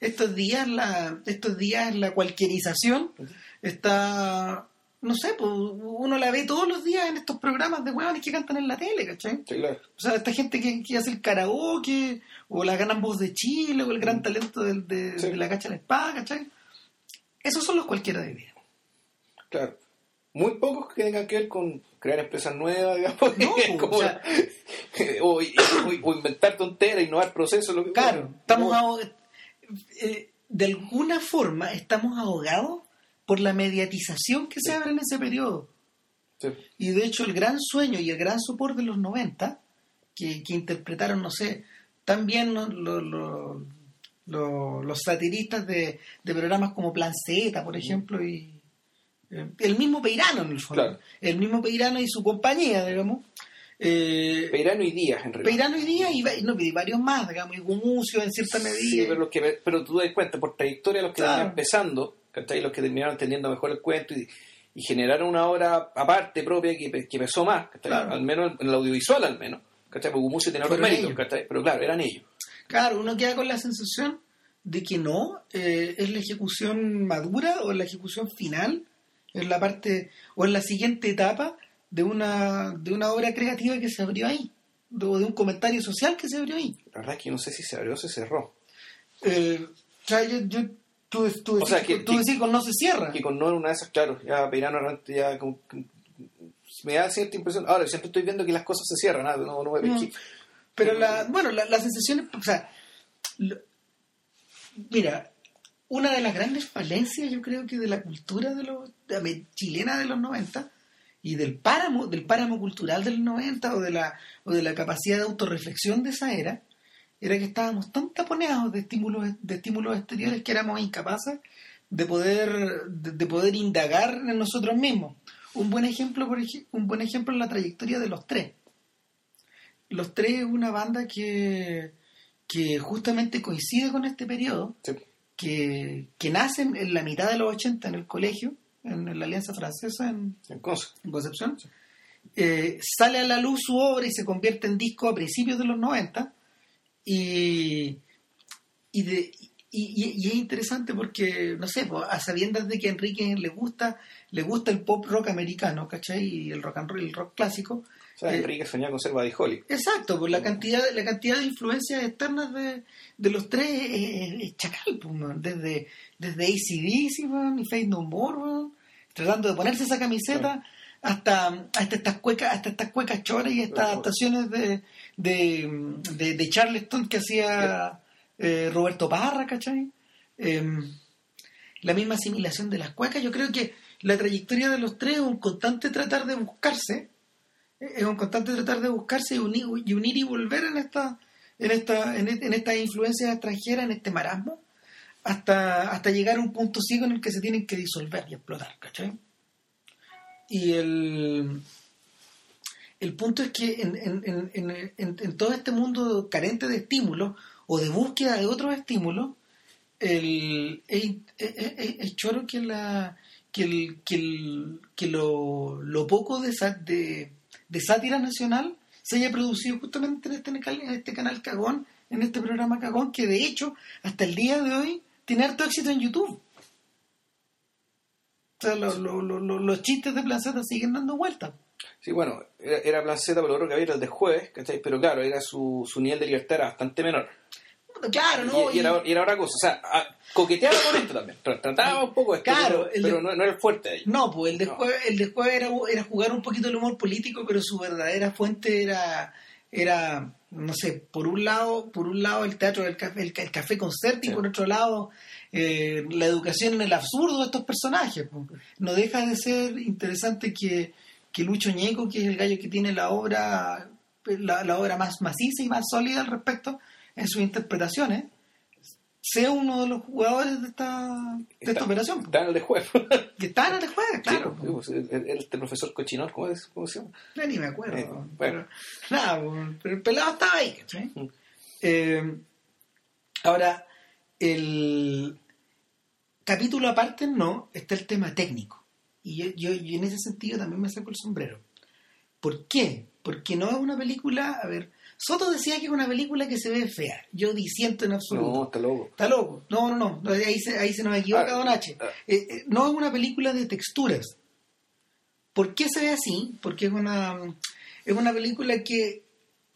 estos días la, estos días la cualquierización está, no sé, pues, uno la ve todos los días en estos programas de huevones que cantan en la tele, ¿cachai? Sí, claro. O sea, esta gente que, que hace el karaoke, o la gran voz de Chile, o el gran talento del- de, Sí. de la cacha de la espada, ¿cachai? Esos son los cualquiera de vida. Claro. Muy pocos que tengan que ver con crear empresas nuevas, digamos, No, como- o sea- o, o- o inventar tonteras, innovar procesos, lo que Claro, estamos ahogados, eh, de alguna forma estamos ahogados por la mediatización que se Sí. abre en ese periodo. Sí. Y de hecho el gran sueño y el gran sopor de los 90, que, que interpretaron, no sé, también lo- lo- lo- los satiristas de, de programas como Plan Z, por ejemplo, y el mismo Peirano en el fondo, Claro. el mismo Peirano y su compañía, digamos. Eh, Peirano y Díaz, en realidad. Peirano y Díaz y, no, y varios más, digamos, y Gumucio en cierta medida. Sí, pero, los que, pero tú te das cuenta, por trayectoria, los que Claro. venían empezando, ¿cachai? los que terminaron entendiendo mejor el cuento y, y generaron una obra aparte propia que, que pesó más, ¿cachai? Claro. al menos en el audiovisual, al menos. ¿cachai? Porque Gumucio tenía otros méritos, pero claro, eran ellos. Claro, uno queda con la sensación de que no, eh, es la ejecución madura o la ejecución final, en la parte o en la siguiente etapa de una, de una obra creativa que se abrió ahí, de, o de un comentario social que se abrió ahí. La verdad es que no sé si se abrió o se cerró. Eh, o sea, yo, yo- tú, tú O sea, que- tú que- decís con no se cierra. Que con no era una de esas, claro, ya Peirano ya como me da cierta impresión. Ahora, siempre estoy viendo que las cosas se cierran, ¿ah? no, no Mm. pesqué. Pero la, bueno, la, la sensación es, o sea, lo- mira, una de las grandes falencias yo creo que de la cultura de los, chilena de los 90 y del páramo, del páramo cultural de los 90 o de la, o de la capacidad de autorreflexión de esa era, era que estábamos tan taponeados de estímulos, de estímulos exteriores que éramos incapaces de poder, de, de poder indagar en nosotros mismos. Un buen ejemplo, por ej- un buen ejemplo es la trayectoria de los tres. Los tres es una banda que, que justamente coincide con este periodo, Sí. Que, que nace en- la mitad de los 80 en el colegio, en, la Alianza Francesa, en, Concepción. Eh, sale a la luz su obra y se convierte en disco a principios de los 90. Y, y, de- y es interesante porque, no sé, pues, a sabiendas de que a Enrique le gusta, le gusta el pop rock americano, ¿cachai? Y el rock and roll, el rock clásico. Sea, Eh, Enrique soñaba con ser Buddy Holly. Exacto, pues la cantidad, la cantidad de influencias externas de, de los tres es, chacal, pues, man. desde, desde ACDC, man, y Faith No More, man, tratando de ponerse esa camiseta, hasta, hasta estas cuecas, hasta estas cuecas choras y estas adaptaciones de, de, de, de Charleston que hacía eh, Roberto Parra, ¿cachai? Em, la misma asimilación de las cuecas. Yo creo que la trayectoria de los tres es un constante tratar de buscarse, es un constante tratar de buscarse y unir y, unir y volver en esta en esta en, e- en estas influencias extranjeras, en este marasmo, hasta, hasta llegar a un punto ciego en el que se tienen que disolver y explotar, ¿cachai? Y el, el punto es que en, en- en- en- todo este mundo carente de estímulos o de búsqueda de otros estímulos, el, es, es- es- choro que, la, que, el, que, el- que lo, lo poco de, de, de sátira nacional se haya producido justamente en este, canal- en este canal Cagón, en este programa Cagón, que de hecho, hasta el día de hoy, tiene harto éxito en YouTube. O sea, lo- lo- lo- lo- los chistes de Placeta siguen dando vueltas. Sí, bueno, era, era Z, pero otro que había el de jueves, ¿cachai? Pero claro, era su, su nivel de libertad era bastante menor. Claro, no. Y, y era, y era otra cosa. O sea, a- coqueteaba con esto también. Tra- Trataba un poco esto, Claro, pero, el pero de- no, no era el fuerte ella. No, pues el de No. jueves, el de jueves era, era jugar un poquito el humor político, pero su verdadera fuente era, era no sé, por un lado, por un lado el teatro del café, el, ca- el café concert y Sí. por otro lado eh, la educación en el absurdo de estos personajes. pues. No deja de ser interesante que, que Lucho Ñeco, que es el gallo que tiene la obra, la, la obra más maciza y más sólida al respecto en sus interpretaciones, sea uno de los jugadores de esta, de esta operación. Está en el de juego. Que está en el juego, claro. Sí, pues, el, el- profesor cochinón, ¿cómo, es? ¿cómo se llama? Ya ni me acuerdo. Eh, pero, nada, pero el pelado estaba ahí. Mm. Eh, ahora, el capítulo aparte no, está el tema técnico. Y yo, yo, yo en ese sentido también me saco el sombrero. ¿Por qué? Porque no es una película, a ver, Soto decía que es una película que se ve fea. Yo disiento en absoluto. No, está loco. Está loco. No, no, no. Ahí se, ahí se nos equivoca Ah, Don H. ah. Eh, eh, no es una película de texturas. ¿Por qué se ve así? Porque es una, es una película que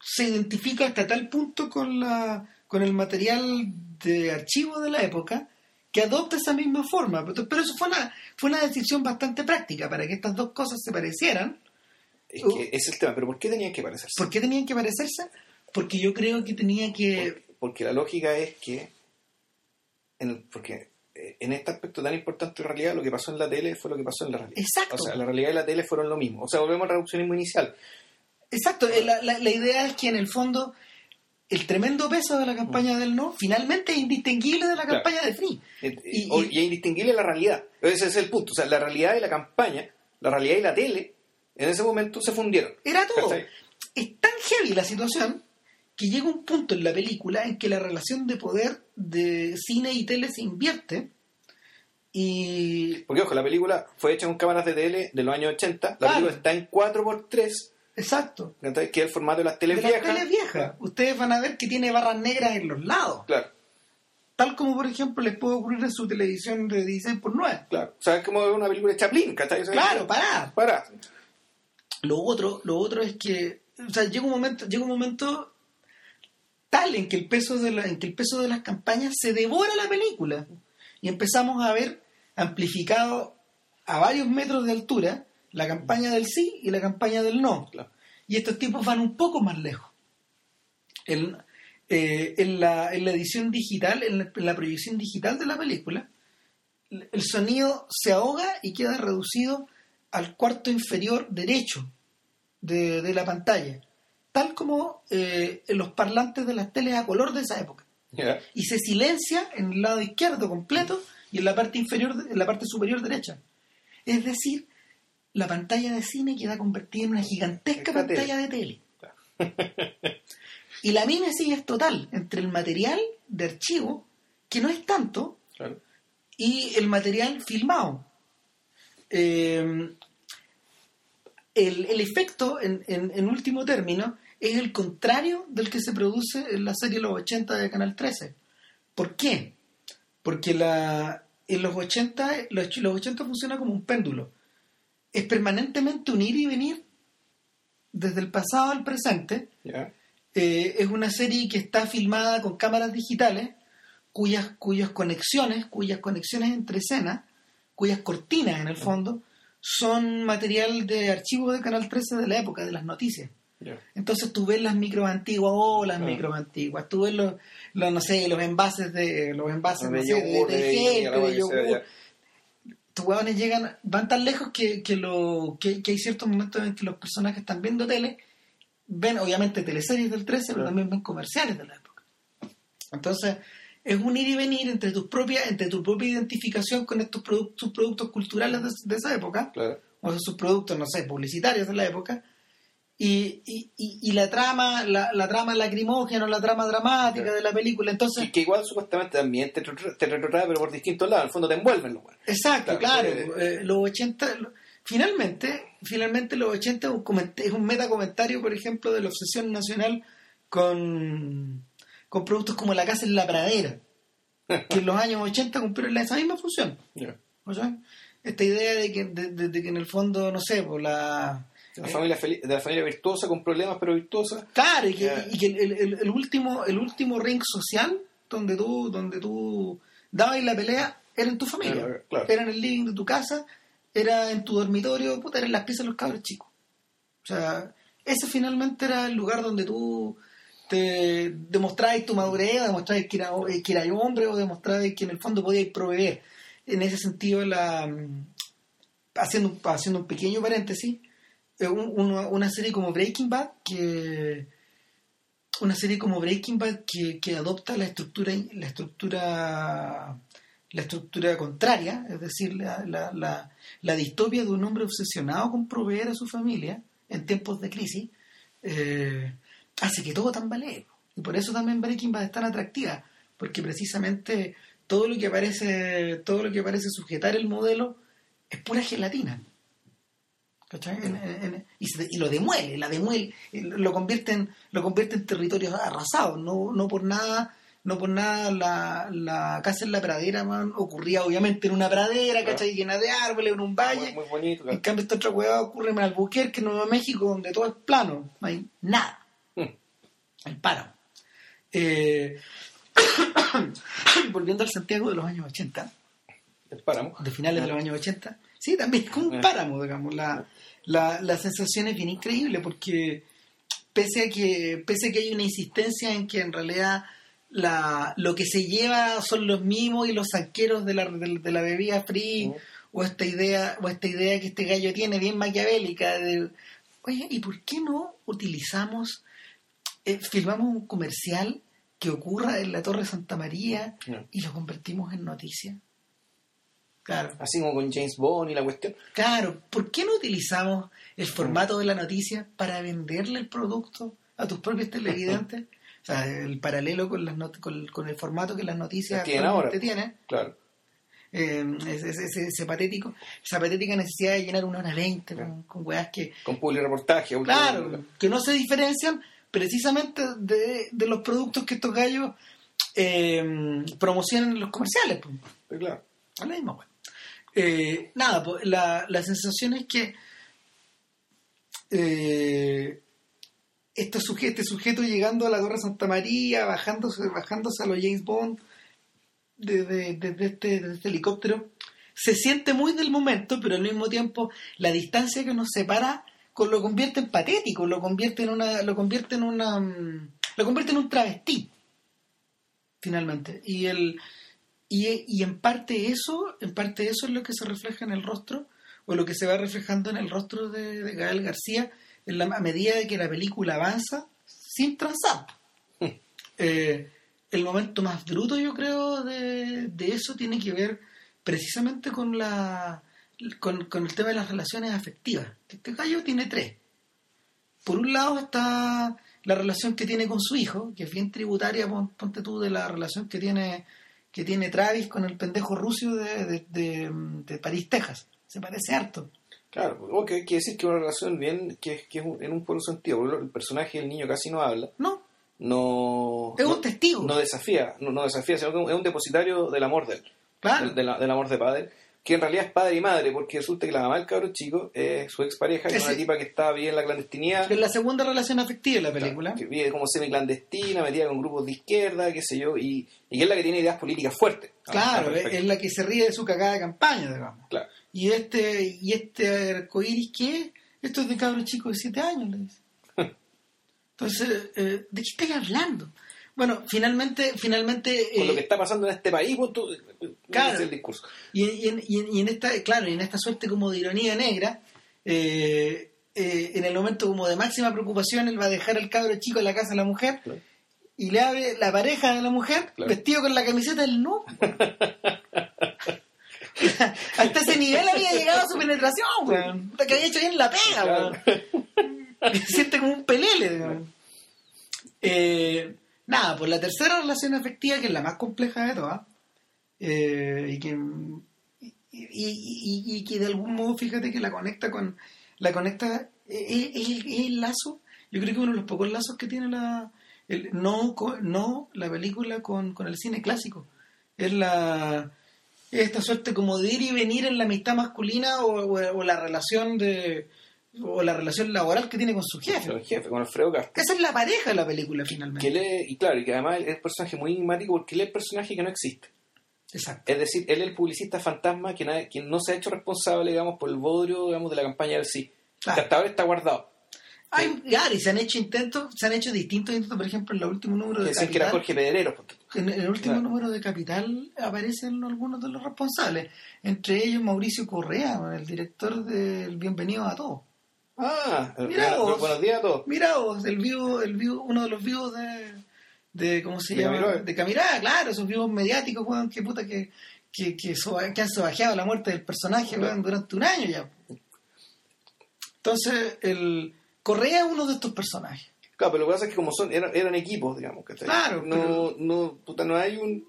se identifica hasta tal punto con, la, con el material de archivo de la época que adopta esa misma forma. Pero, eso fue una, fue una decisión bastante práctica para que estas dos cosas se parecieran. Es Uh. que es el tema. Pero ¿por qué tenían que parecerse? ¿Por qué tenían que parecerse? Porque yo creo que tenía que... Porque, porque la lógica es que, en el- porque eh, en este aspecto tan importante en realidad, lo que pasó en la tele fue lo que pasó en la realidad. Exacto. O sea, la realidad y la tele fueron lo mismo. O sea, volvemos al reduccionismo inicial. Exacto, eh, la, la- la idea es que en el fondo el tremendo peso de la campaña del no finalmente es indistinguible de la Claro. campaña de Free. Eh, Y- o- y- y es indistinguible la realidad. Ese es el punto. O sea, la realidad y la campaña, la realidad y la tele, en ese momento se fundieron. Era todo. ¿Cachai? Es tan heavy la situación que llega un punto en la película en que la relación de poder de cine y tele se invierte y... Porque, ojo, la película fue hecha con cámaras de tele de los años 80. La Claro. película está en 4x3, Exacto. ¿cachai? que es el formato de las De teles las viejas. teles viejas. Ustedes van a ver que tiene barras negras en los lados. Claro, Tal como, por ejemplo, les puede ocurrir en su televisión de 16 por 9. claro. O sea, es como una película de Chaplin, Claro, pará. Para. Lo otro, lo otro es que, o sea, llega un momento, llega un momento tal en que el peso de la, en que el peso de las campañas se devora la película y empezamos a ver amplificado a varios metros de altura la campaña del sí y la campaña del no. Claro. Y estos tipos van un poco más lejos. En, eh, en, la, en la edición digital, en la, en la proyección digital de la película, el sonido se ahoga y queda reducido al cuarto inferior derecho de, de la pantalla, tal como eh, en los parlantes de las teles a color de esa época. Y se silencia en el lado izquierdo completo y en la parte inferior, en la parte superior derecha. Es decir, la pantalla de cine queda convertida en una gigantesca Esta tele. pantalla de tele. y la mimesis es total entre el material de archivo, que no es tanto, Claro. y el material filmado. Eh, el, el efecto, en, en- en último término, es el contrario del que se produce en la serie Los 80 de Canal 13. ¿Por qué? Porque la, en los 80, los, los 80 funciona como un péndulo. Es permanentemente un ir y venir desde el pasado al presente. Eh, es una serie que está filmada con cámaras digitales cuyas, cuyas conexiones, cuyas conexiones entre escenas, cuyas cortinas en el fondo, son material de archivo de Canal 13 de la época, de las noticias. Entonces tú ves las micros antiguas, oh, las Ah. micros antiguas, tú ves los, los, no sé, los envases de, los envases De no sé, de yogur, de yogur. Tus huevones llegan, van tan lejos que, que, lo, que, que hay ciertos momentos en que los personajes están viendo tele, ven obviamente teleseries del 13, pero también ven comerciales de la época. Entonces, es un ir y venir entre tus propias, entre tu propia identificación con estos productos, productos culturales de, de esa época, Claro. o sea, sus productos, no sé, publicitarios de la época, y, y, y, y la trama, la, la trama lacrimógena, la trama dramática Claro. de la película. Entonces, Que, que igual supuestamente también te, te retrotrae, pero por distintos lados. En el fondo te envuelven los weones. exacto, Claro, claro. eh, eh, los 80, lo- finalmente, finalmente los 80 es un, es un metacomentario, por ejemplo, de la obsesión nacional con, con productos como la casa en la pradera, que en los años 80 cumplieron esa misma función. Ya. ¿no sabes? Esta idea de que, de, de- de que en el fondo, no sé, por la... De la, familia feliz- de la familia virtuosa con problemas, pero virtuosa. Claro, y que, Ya. y que el, el- el- el último, el último ring social donde tú, donde tú dabas la pelea, era en tu familia. Claro, claro. Era en el living de tu casa, era en tu dormitorio, puta, era en las piezas de los cabros chicos. O sea, ese finalmente era el lugar donde tú te tu madurez, que, era, que eras hombre o demostrabas que en el fondo podías proveer. En ese sentido, haciendo, un- pequeño paréntesis, eh, un- una, serie como Breaking Bad que una serie como Breaking Bad que, adopta la estructura la estructura la estructura contraria es decir la, la distopia de un hombre obsesionado con proveer a su familia en tiempos de crisis eh, hace que todo tambalee y por eso también Breaking Bad es tan atractiva porque precisamente todo lo que parece todo lo que parece sujetar el modelo es pura gelatina ¿Cachai? En- y, se- y lo demuele, la demuele, lo convierte en, lo convierte en territorios arrasados, no, no por nada, no por nada la, la casa en la pradera man, ocurría obviamente en una pradera, Claro. ¿cachai? llena de árboles, en un valle. Muy, muy bonito. En cambio esta otra hueá ocurre en Albuquerque, en Nuevo México, donde todo es plano, no hay nada. El páramo. Eh, volviendo al Santiago de los años 80, El páramo. de finales de los años 80. Sí, también es como un páramo, digamos. La, la, la sensación es bien increíble porque pese a que pese a que hay una insistencia en que en realidad la, lo que se lleva son los mimos y los zanqueros de la, de, de la bebida free o esta idea o esta idea que este gallo tiene bien maquiavélica de oye y por qué no utilizamos eh, filmamos un comercial que ocurra en la Torre Santa María y lo convertimos en noticia claro Así como con James Bond y la cuestión. Claro, ¿por qué no utilizamos el formato de la noticia para venderle el producto a tus propios televidentes? o sea, el paralelo con, las not- con, con el formato que las noticias Tienen ahora. tienen, Claro. eh, ese, ese- ese- ese patético, esa patética necesidad de llenar una hora veinte con, con weas que, Con public reportaje. claro, que no se diferencian precisamente de, de los productos que estos gallos eh, promocionan en los comerciales. pues. Claro. La misma wea. Eh, nada, pues, la, la sensación es que eh, este, sujeto, este sujeto llegando a la Torre Santa María, bajándose, bajándose a los James Bond desde de, de este, este helicóptero, se siente muy del momento, pero al mismo tiempo la distancia que nos separa lo convierte en patético, lo convierte en una, lo convierte en una, mm, lo convierte en un travesti, finalmente. Y el, y, y en parte eso, en parte eso es lo que se refleja en el rostro, o lo que se va reflejando en el rostro de, de Gael García en la, a medida de que la película avanza sin transar. Eh, el momento más bruto, yo creo, de, de eso tiene que ver precisamente con la con, con el tema de las relaciones afectivas. Este gallo tiene tres. Por un lado está la relación que tiene con su hijo, que es bien tributaria, pon- ponte tú, de la relación que tiene que tiene Travis con el pendejo ruso de, de, de- de París, Texas. Se parece harto. Claro, o que hay que decir que es una relación bien, que, que es un- en un puro sentido. El personaje del niño casi no habla, No, no, es no, un testigo. no desafía, no, no desafía, sino que es un depositario del amor de él, claro. del, de la- del amor de padre, que en realidad es padre y madre, porque resulta que la mamá del cabro chico es su expareja, que es una tipa que está bien en la clandestinidad, Es la segunda relación afectiva de la película. que vive como semiclandestina, metida con grupos de izquierda, qué sé yo, y, y que es la que tiene ideas políticas fuertes. Claro, es, la que se ríe de su cagada de campaña, digamos. Claro. Y este, y este arcoíris, ¿qué es? Esto es de cabro chico de 7 años, le dice. Entonces, eh, ¿de qué estáis hablando? Bueno, finalmente, finalmente... Con eh, lo que está pasando en este país, pues, tú- Claro. ese es el discurso. Y, y en, y en- esta, claro, y en esta suerte como de ironía negra, eh, eh, en el momento como de máxima preocupación, él va a dejar al cabro chico en la casa de la mujer Claro. y le abre la pareja de la mujer Claro. vestido con la camiseta del no. Hasta ese nivel había llegado su penetración, weón. Que había hecho bien la pega, Claro. weón. Se siente como un pelele, digamos. Eh, nada, pues la tercera relación afectiva, que es la más compleja de todas, eh, y que y, y- que de algún modo fíjate que la conecta con la conecta es, es el, lazo yo creo que uno de los pocos lazos que tiene la el- no no la película con, con el cine clásico. Es la es esta suerte como de ir y venir en la amistad masculina o- o la relación de o la relación laboral que tiene con su jefe. Con el jefe, con Alfredo Castro. Esa es la pareja de la película finalmente. y claro, y que además es un personaje muy enigmático porque él es el personaje que no existe. Exacto. Es decir, él es el publicista fantasma que, nadie- que no se ha hecho responsable, digamos, por el bodrio, digamos, de la campaña del sí. Claro. Que hasta ahora está guardado. Hay, claro, y se han hecho intentos, se han hecho distintos intentos, por ejemplo, en el último número de Decían que era Capital. Jorge Pedrero. porque- En el último Claro. número de Capital aparecen algunos de los responsables, entre ellos Mauricio Correa, el director del Bienvenido a Todos. Ah, Mira bueno, vos. buenos días a todos. Mira vos, el vivo, el vivo, uno de los vivos de, de ¿cómo se De llama? Camiroaga. De Camirá, claro, esos vivos mediáticos, weón, que puta que, que, que, soba- que han sobajeado la muerte del personaje, weón, durante un año ya. Entonces, el Correa es uno de estos personajes. Claro, pero lo que pasa es que como son, eran, eran equipos, digamos, ¿cachai? Claro, No, pero- no, puta, no hay un...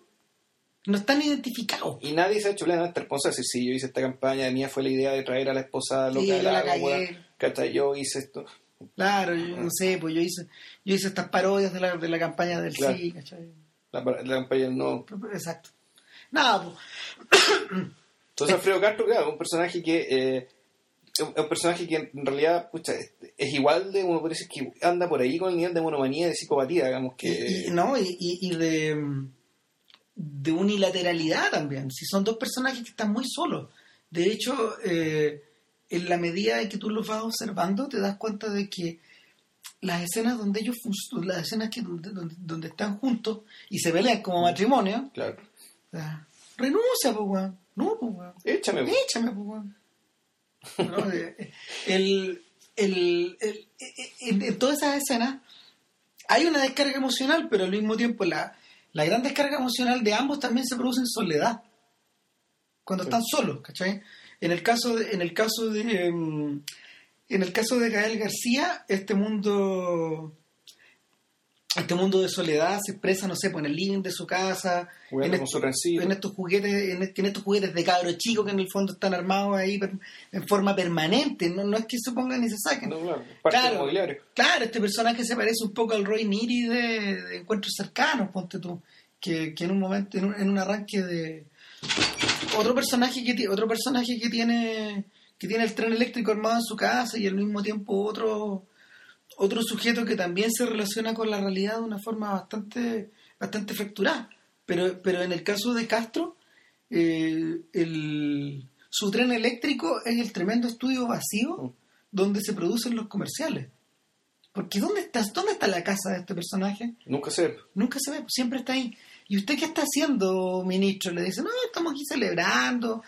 No están identificados. Y nadie se ha hecho plenamente responsable. Si sí, yo hice esta campaña, de mía fue la idea de traer a la esposa loca Sí, de la ¿cachai? Yo hice esto. Claro, yo no sé, pues yo hice, yo hice estas parodias de la, de la campaña del Claro. sí, ¿cachai? La, la campaña del no. Exacto. Nada, pues, Entonces Alfredo Castro, claro, un personaje que eh, es un personaje que en realidad pucha, es, es igual de, uno puede decir que anda por ahí con el nivel de monomanía de psicopatía, digamos que... y, y- no, y, y- y de, de unilateralidad también. Si son dos personajes que están muy solos. De hecho, eh, en la medida en que tú los vas observando, te das cuenta de que las escenas donde ellos las escenas que donde, están juntos y se pelean como matrimonio, Claro. o sea, renuncia, pues, weón. No, pues, weón. Échame. po. Échame, pues, weón. No, eh, el, el, el- en, en todas esas escenas hay una descarga emocional, pero al mismo tiempo la, la gran descarga emocional de ambos también se produce en soledad. Cuando Sí. están solos, ¿cachai? En el caso de, en el caso de en el caso de Gael García, este mundo este mundo de soledad se expresa, no sé, pues en el living de su casa, en su estos juguetes en, est- en estos juguetes de cabro chico que en el fondo están armados ahí en forma permanente no, no es que se pongan y se saquen No, claro, Claro. claro este personaje se parece un poco al Roy Niri de, de Encuentros Cercanos ponte tú que, que en un momento en un, en un arranque de otro personaje que otro personaje que tiene que tiene el tren eléctrico armado en su casa y al mismo tiempo otro otro sujeto que también se relaciona con la realidad de una forma bastante bastante fracturada pero pero en el caso de Castro eh, el, su tren eléctrico es el tremendo estudio vacío Mm. donde se producen los comerciales porque dónde está dónde está la casa de este personaje Nunca se ve. nunca se ve, siempre está ahí. ¿Y usted qué está haciendo, ministro? Le dice, no, estamos aquí celebrando.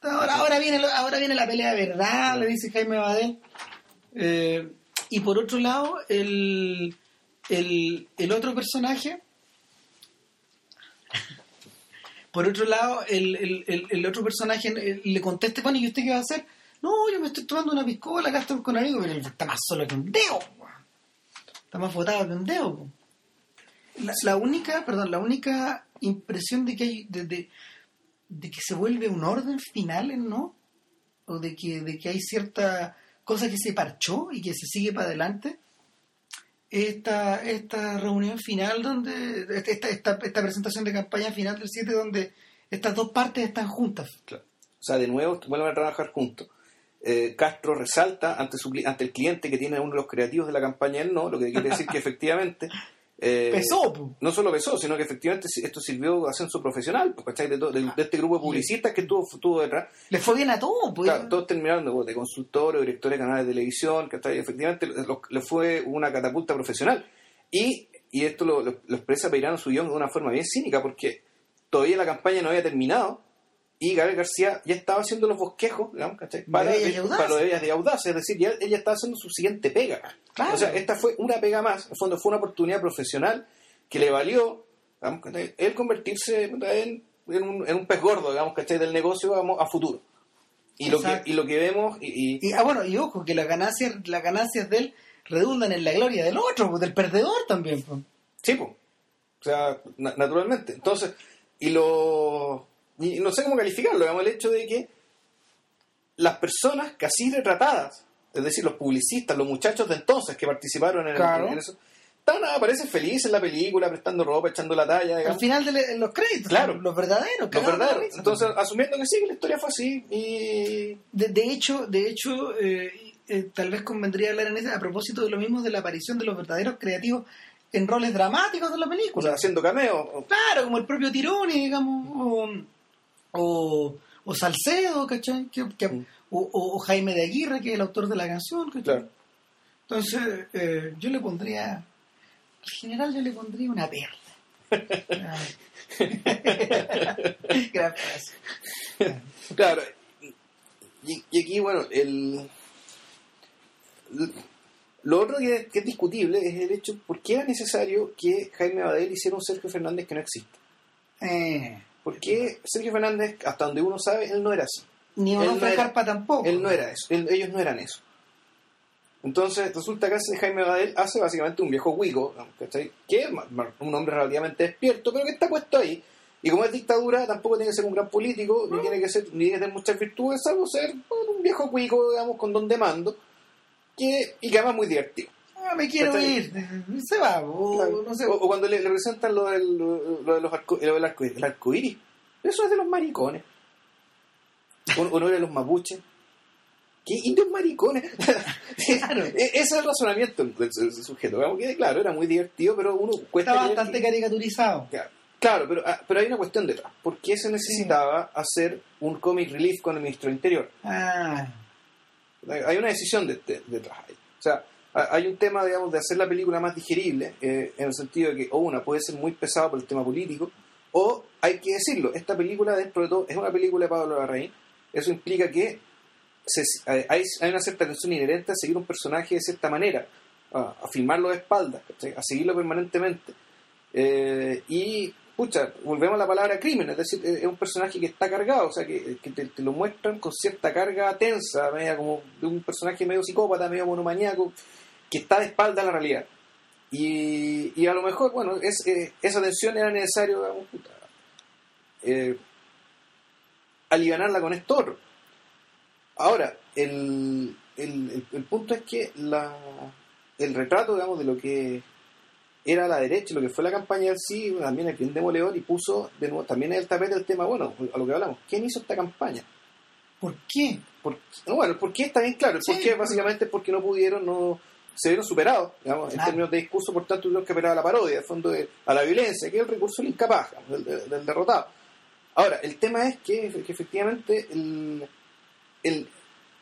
Ahora, ahora, viene, ahora viene la pelea de verdad, le dice Jaime Badel. Eh, y por otro lado, el, el, el otro personaje, por otro lado, el, el, otro personaje eh, le contesta, bueno, ¿y usted qué va a hacer? No, yo me estoy tomando una piscola, acá estoy con amigos, pero está más solo que un dedo. Está más botado que un dedo. La, la única, perdón, la única impresión de que de, de- que se vuelve un orden final, ¿no? O de que, de que hay cierta cosa que se parchó y que se sigue para adelante. Esta, esta reunión final donde, esta, esta, esta presentación de campaña final del 7 donde estas dos partes están juntas. Claro. O sea, de nuevo vuelven a trabajar juntos. Eh, Castro resalta ante, su, ante el cliente que tiene uno de los creativos de la campaña del no, lo que quiere decir que efectivamente... eh, Pesó, no solo pesó, sino que efectivamente esto sirvió de ascenso profesional, ¿cachai? De, de- de este grupo de publicistas que estuvo, estuvo detrás. Le fue bien a todo, pues. Claro, todos terminaron de, de consultores, directores de canales de televisión, ¿cachai? Efectivamente lo- le fue una catapulta profesional. Y, y esto lo, lo- lo expresa Peirano su guion de una forma bien cínica, porque todavía la campaña no había terminado y Gabriel García ya estaba haciendo los bosquejos, digamos, ¿cachai? Para, para lo de Bellas y Audaces, es decir, ya ella estaba haciendo su siguiente pega. Claro. O sea, esta fue una pega más, en el fondo fue una oportunidad profesional que le valió, digamos, ¿cachai? él convertirse en, en un, en un pez gordo, digamos, ¿cachai? Del negocio vamos, a futuro. Y lo, que, y lo que vemos, y, y- Y, ah, bueno, y ojo, que las ganancias, las ganancias de él redundan en la gloria del otro, pues, del perdedor también. pues. sí, po. o sea, na- naturalmente. Entonces, y lo. Y no sé cómo calificarlo, digamos, el hecho de que las personas casi retratadas, es decir, los publicistas, los muchachos de entonces que participaron en, el- Claro. en eso, están, aparecen felices en la película, prestando ropa, echando la talla, Al final de le- los créditos, Claro. los verdaderos. Los verdaderos. Entonces, asumiendo que sí, que la historia fue así, y de, de hecho, de hecho eh, eh, tal vez convendría hablar en ese, a propósito de lo mismo de la aparición de los verdaderos creativos en roles dramáticos de la O película. sea, haciendo cameo. Claro, como el propio Tironi, digamos, o, o, o Salcedo, ¿cachai? Que- que- Mm. o, o- Jaime de Aguirre, que es el autor de la canción, ¿cachai? Claro. Entonces, eh, yo le pondría, en general yo le pondría una perla. Gran. Claro. Y, y aquí, bueno, el, lo otro que, que es discutible es el hecho por qué era necesario que Jaime Abadel hiciera un Sergio Fernández que no existe. Eh, Porque Sergio Fernández, hasta donde uno sabe, él no era así. ni Onofre no era- Carpa tampoco. Él no era eso. Él- ellos no eran eso. Entonces, resulta que hace Jaime Abadel hace básicamente un viejo huico, ¿cachai? que es un hombre relativamente despierto, pero que está puesto ahí. Y como es dictadura, tampoco tiene que ser un gran político, ni tiene que ser, ni tiene que tener muchas virtudes, salvo ser un viejo cuico, digamos, con don de mando, que, y que además es muy divertido. Ah, me quiero ir. Se va, o Claro. no sé. o, o cuando le, le presentan lo, del, lo, lo de los arco, lo del arco, el arco iris. Eso es de los maricones. O, o no de los mapuches. ¿Qué indios maricones? Claro. E- Ese es el razonamiento del, sujeto. Que, claro, era muy divertido, pero uno cuesta. Está bastante que- caricaturizado. Claro, pero, ah, pero hay una cuestión detrás. ¿Por qué se necesitaba hacer un comic relief con el ministro del Interior? Ah, Hay una decisión de- de- detrás ahí. O sea, hay un tema, digamos, de hacer la película más digerible, eh, en el sentido de que, o una, puede ser muy pesada por el tema político, o hay que decirlo, esta película, dentro de todo, es una película de Pablo Larraín. Eso implica que se- hay, hay una cierta tensión inherente a seguir un personaje de cierta manera, a, a filmarlo de espaldas, a seguirlo permanentemente. Eh, y, pucha, volvemos a la palabra crimen, es decir, es un personaje que está cargado, o sea, que, que te, te lo muestran con cierta carga tensa, media como de un personaje medio psicópata, medio monomaniaco, que está de espalda a la realidad. Y, y a lo mejor, bueno, es, eh, esa tensión era necesario, digamos, puta, eh, alivianarla con esto otro. Ahora, el, el, el- punto es que la, el retrato, digamos, de lo que era la derecha, lo que fue la campaña del sí, también es bien demoledor y puso de nuevo también en el tapete el tema, bueno, a lo que hablamos, ¿quién hizo esta campaña? ¿por qué? Por- no, bueno, el por qué está bien claro, el por Sí, qué básicamente es porque no pudieron, no se vieron superados, digamos, en términos de discurso, por tanto tuvieron que apelar a la parodia, al fondo de- a la violencia, que es el recurso del incapaz, digamos, del derrotado. Ahora, el tema es que, que efectivamente el, el-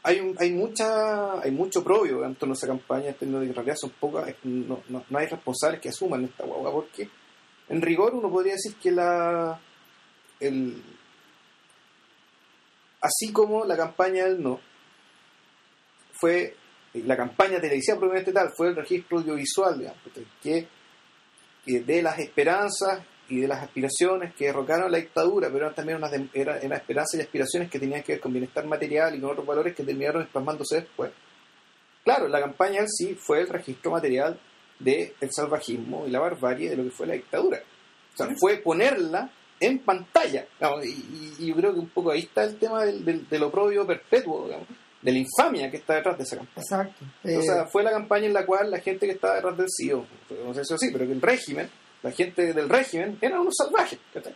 hay un, hay mucha hay mucho propio en torno a esa campaña en términos de que en realidad son pocas no, no, no hay responsables que asuman esta guagua porque en rigor uno podría decir que la el así como la campaña del no fue la campaña televisiva propiamente tal fue el registro audiovisual digamos, que, que de las esperanzas y de las aspiraciones que derrocaron la dictadura, pero eran también unas, de- era- eran esperanzas y aspiraciones que tenían que ver con bienestar material y con otros valores que terminaron plasmándose después. Claro, la campaña en sí fue el registro material del salvajismo y la barbarie de lo que fue la dictadura. O sea, fue ponerla en pantalla. digamos, y, y- y yo creo que un poco ahí está el tema del, del, del oprobio perpetuo, digamos, de la infamia que está detrás de esa campaña. Exacto. O Eh, sea, fue la campaña en la cual la gente que estaba detrás del CEO, no sé si así, pero que el régimen, la gente del régimen, eran unos salvajes, ¿cachai?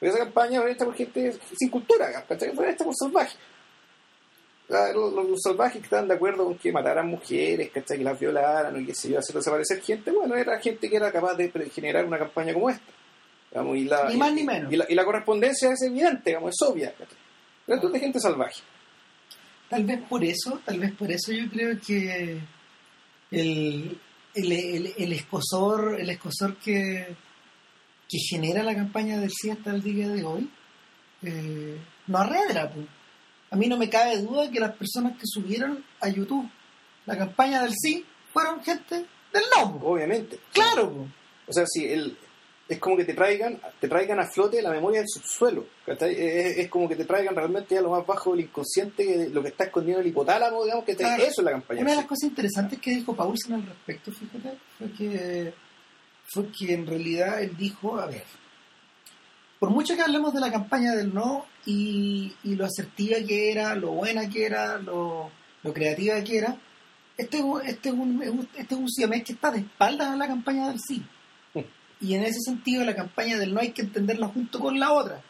Pero esa campaña fue hecha por gente sin cultura, ¿cachai? Fue hecha por salvajes. O los, los- los salvajes que estaban de acuerdo con que mataran mujeres, ¿cachai? Que las violaran y que se iba a hacer desaparecer gente, bueno, era gente que era capaz de generar una campaña como esta. Digamos, y la, Ni más y- ni menos. Y la, y la correspondencia es evidente, digamos, es obvia. ¿cachai? Pero esto es de gente salvaje. Tal vez por eso, tal vez por eso yo creo que el, el, el- el escosor, el escosor que, que genera la campaña del sí hasta el día de hoy, eh, no arredra. A mí no me cabe duda que las personas que subieron a YouTube la campaña del sí fueron gente del no. Obviamente. Claro. O sea, si el, es como que te traigan, te traigan a flote la memoria del subsuelo. Es, es como que te traigan realmente a lo más bajo del inconsciente, lo que está escondido en el hipotálamo, digamos, que Claro. eso es la campaña. Una de las cosas interesantes que dijo Paulsen al respecto, fíjate, fue que, fue que en realidad él dijo, a ver, por mucho que hablemos de la campaña del no y, y lo asertiva que era, lo buena que era, lo, lo creativa que era, este, es un- este, es un, es un- este es un que está de espaldas a la campaña del sí. Y en ese sentido la campaña del no hay que entenderla junto con la otra.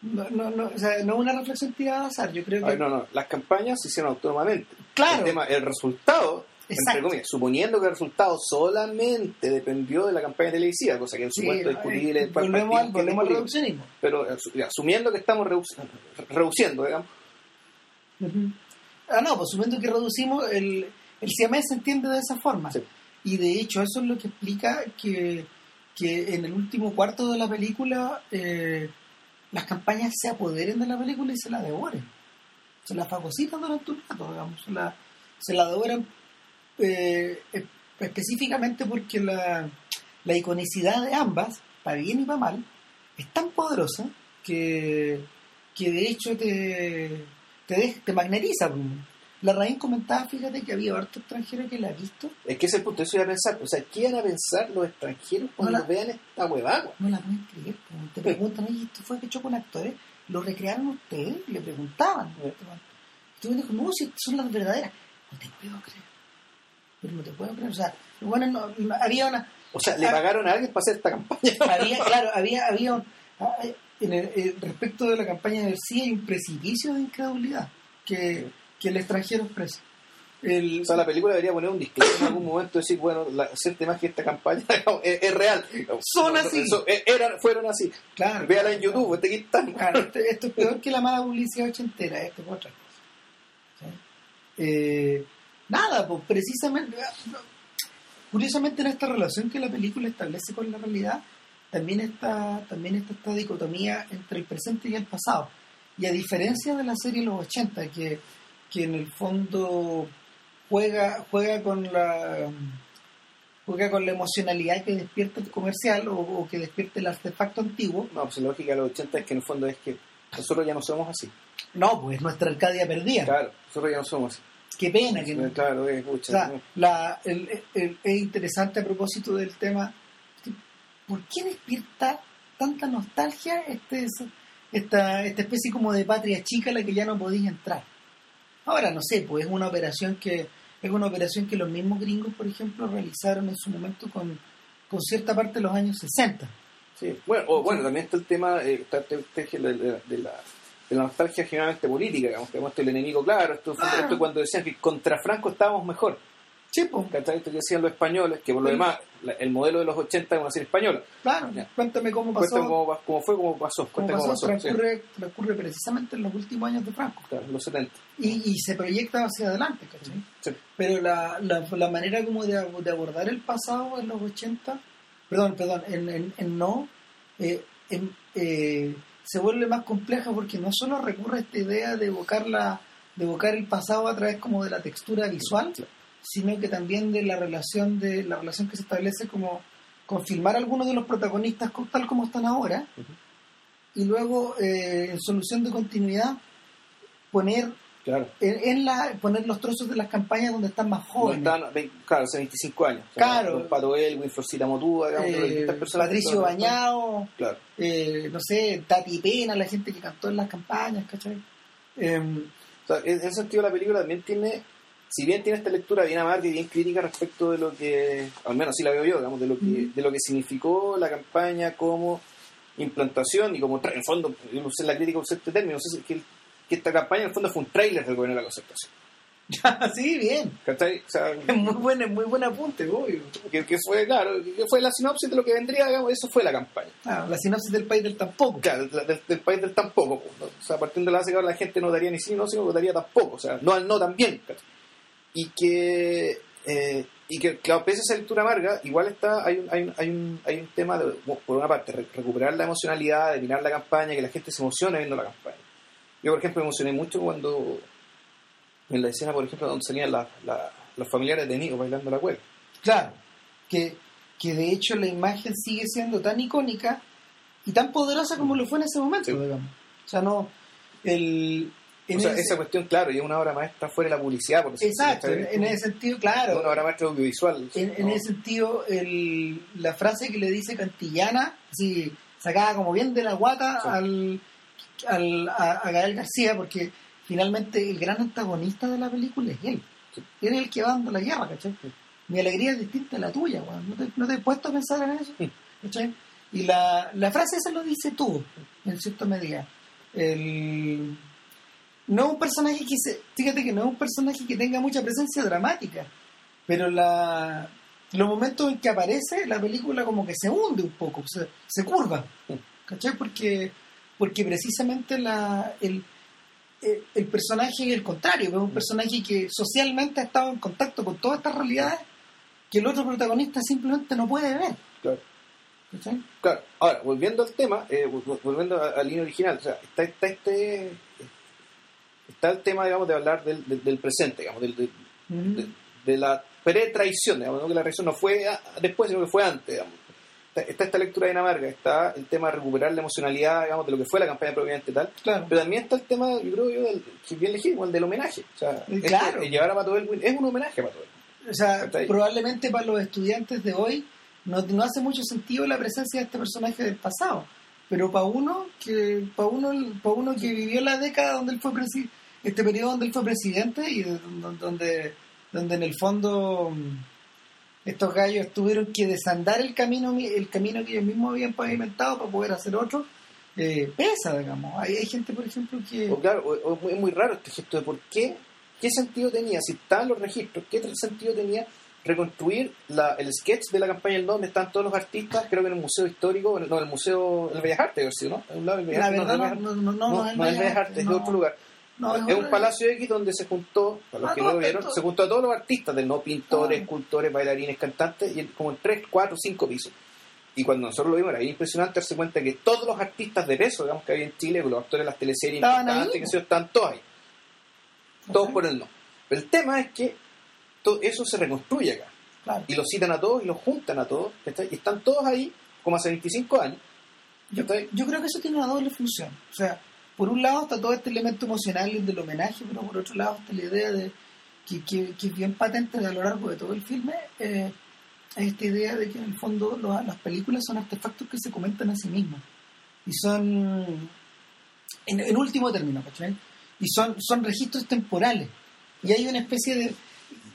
no, no, no, o sea, no es una reflexión tirada al azar, yo creo que... Ay, no, no, las campañas se hicieron autónomamente. Claro. El, tema, el resultado, Exacto. entre comillas, suponiendo que el resultado solamente dependió de la campaña televisiva, cosa que en su Sí, momento eh, discutible. volvemos, al, volvemos al reduccionismo. Pero asu- asumiendo que estamos reduc- reduciendo, digamos. Ah, no, pues suponiendo que reducimos, el, el siamés se entiende de esa forma. Sí. Y de hecho eso es lo que explica que, que en el último cuarto de la película eh, las campañas se apoderen de la película y se la devoren. Se la fagocitan durante un rato, digamos. Se la, se la devoran eh, específicamente porque la, la iconicidad de ambas, para bien y para mal, es tan poderosa que, que de hecho te, te, te magnetiza. La Raín comentaba, fíjate que había harto extranjero que la ha visto, es que ese es el punto, eso iba a pensar. O sea, ¿qué van a pensar los extranjeros cuando No la- vean esta huevada? no la pueden creer. pues. Te preguntan, oye, ¿esto fue hecho con actores? ¿Lo recrearon ustedes? Y le preguntaban. Sí. Y tú dijo, no, si son las verdaderas. No te puedo creer. Pero no te puedo creer. O sea, bueno, no- no- había una... O sea, le Ah. pagaron a alguien para hacer esta campaña. había, claro, había, había un- ah, en el- eh, respecto de la campaña del sí hay un precipicio de incredulidad que, que el extranjero expresa. El, O sea, la película debería poner un disclaimer en algún momento, decir, bueno, la, cierta más que esta campaña es, es real. Son así. Eso, eran, fueron así. claro, Véala en YouTube, este aquí está. Claro, esto, esto es peor que la mala publicidad ochentera, esto es otra cosa. ¿sí? Eh, nada, pues precisamente, curiosamente en esta relación que la película establece con la realidad, también está, también está esta dicotomía entre el presente y el pasado. Y a diferencia de la serie Los 80, que, que en el fondo juega, juega con la juega con la emocionalidad que despierta el comercial o, o que despierta el artefacto antiguo, No, pues la lógica de los 80 es que en el fondo es que nosotros ya no somos así. No, pues nuestra Arcadia perdida. Claro, nosotros ya no somos así. Qué pena que no. Claro, es O pucha. sea, ¿no? la, el- el- es interesante a propósito del tema. ¿Por qué despierta tanta nostalgia este, esta, esta especie como de patria chica a la que ya no podéis entrar? Ahora, no sé, pues es una operación que es una operación que los mismos gringos, por ejemplo, realizaron en su momento con, con cierta parte de los años 60. Sí. Bueno, o, bueno, también está el tema eh, está el tema de, de- de la, de la nostalgia generalmente política, digamos, que esto el enemigo claro, esto, Claro. esto cuando decían que contra Franco estábamos mejor. Sí, pues, que decían los españoles, que por lo Sí. demás, la- el modelo de los 80 es una serie española. claro. Ya. Cuéntame cómo pasó. Cuéntame cómo, cómo fue, cómo pasó. cómo Cuéntame pasó, cómo pasó. sí. transcurre, transcurre precisamente en los últimos años de Franco. Claro, los 70. y, y se proyecta hacia adelante, ¿cachai? Sí. Pero la, la, la manera como de, de abordar el pasado en los 80, perdón, perdón, en, en, en no, eh, en- eh, se vuelve más compleja porque no solo recurre a esta idea de evocar, la, de evocar el pasado a través como de la textura visual, Claro. Sino que también de la relación de la relación que se establece como con filmar a algunos de los protagonistas tal como están ahora y luego eh, en solución de continuidad poner Claro. en, en la poner los trozos de las campañas donde están más No jóvenes. estaban, ve- claro, hace 25 años. O sea, Claro. Pato Elwin, Florcita Motúa, Eh. Patricio Bañado, Claro. eh, no sé, Tati Pena, la gente que cantó en las campañas, ¿cachai? Em, O sea, en ese sentido la película también tiene, si bien tiene esta lectura bien amarga y bien crítica respecto de lo que, al menos así la veo yo, digamos, de lo que, de lo que significó la campaña como implantación y como, en fondo, no sé la crítica usé este término, no sé si que, que esta campaña en el fondo fue un trailer del gobierno de la concertación. sí, bien. ¿Cachai? O sea, Es muy buen, es muy buen apunte, obvio. que, que fue, claro, que fue la sinopsis de lo que vendría, digamos, eso fue la campaña. Ah, la sinopsis del país del tampoco. Claro, del, del- del país del tampoco. pues. O sea, partiendo de la base que ahora la gente no daría ni sí, no, sino que votaría tampoco. O sea, no al no también. ¿cachai? Y que, eh, y que, claro, pese a esa lectura amarga, igual está, hay un, hay un, hay un, hay un tema, de, por una parte, re- recuperar la emocionalidad, de mirar la campaña, que la gente se emocione viendo la campaña. Yo, por ejemplo, me emocioné mucho cuando, en la escena, por ejemplo, donde salían la- la- los familiares de Nico bailando la cueca. Claro. Que, que de hecho la imagen sigue siendo tan icónica y tan poderosa como lo fue en ese momento, Sí. digamos. O sea, no. El, O sea, ese- esa cuestión, claro, y es una obra maestra fuera de la publicidad, por exacto, en, ese sentido, Es claro. una obra maestra audiovisual. En, ese sentido, el, la frase que le dice Cantillana, así, sacada como bien de la guata Sí. al, al, a, a Gael García, porque finalmente el gran antagonista de la película es él. Sí. Él es el que va dando la guerra, ¿cachai? Sí. Mi alegría es distinta a la tuya, weón. ¿No te, no te he puesto a pensar en eso? Sí. ¿Cachai? Y la, la frase esa lo dice tú, en cierta medida. el no es un personaje que se, fíjate que no es un personaje que tenga mucha presencia dramática, pero la los momentos en que aparece la película como que se hunde un poco, se, se curva, ¿cachai? Porque porque precisamente la el, el, el personaje es el contrario, es un personaje que socialmente ha estado en contacto con todas estas realidades que el otro protagonista simplemente no puede ver. Claro. ¿cachai? Claro, ahora, volviendo al tema, eh, vol- volviendo a- al línea original, o sea, está, está este está el tema, digamos, de hablar del, del- del presente, digamos, del, del- de, de la pre-traición, digamos, ¿no? que la traición no fue a- después, sino que fue antes, digamos. Está, está esta lectura de Dinamarca, está el tema de recuperar la emocionalidad, digamos, de lo que fue la campaña propiamente tal, Claro. pero también está el tema, yo creo yo, del, que bien legítimo, el del homenaje. O sea, Eh, es claro. el llevar a Pato Elwin es un homenaje a Pato Elwin. O sea, probablemente para los estudiantes de hoy no, no hace mucho sentido la presencia de este personaje del pasado. Pero para uno que para uno, para uno que vivió la década donde él fue presi- este periodo donde él fue presidente y de- donde, donde, en el fondo mm, estos gallos tuvieron que desandar el camino mi- el camino que ellos mismos habían pavimentado para poder hacer otro, eh, pesa, digamos. Hay, hay gente, por ejemplo, que... O claro, o- o es muy raro este gesto de por qué, qué sentido tenía, si estaban los registros, qué sentido tenía reconstruir la, el sketch de la campaña del No, donde están todos los artistas, creo que en el Museo Histórico, en el- no, en el Museo del Bellas Artes, ¿sí, ¿no? En un lado del Bellas La Artes, no, no, no, no, no, no, no, no. No, es otro- un palacio X donde se juntó, para los Ah, que no, no lo está vieron, se juntó a todos los artistas del no, pintores, Ah. escultores, bailarines, cantantes, y como en 3, 4, 5 pisos. Y cuando nosotros lo vimos era impresionante darse cuenta que todos los artistas de peso, digamos que había en Chile, con los actores de las teleseries importantes, que se están todos ahí. Todos por el no. Pero el tema es que todo eso se reconstruye acá. Claro. Y los citan a todos y los juntan a todos. ¿cachai? Y están todos ahí, como hace 25 años. Yo, yo creo que eso tiene una doble función. O sea, por un lado está todo este elemento emocional del homenaje, pero por otro lado está la idea de que, que, que es bien patente a lo largo de todo el filme, eh, esta idea de que en el fondo las películas son artefactos que se comentan a sí mismos. Y son, en, último término, ¿cachai? Y son, son registros temporales. Y hay una especie de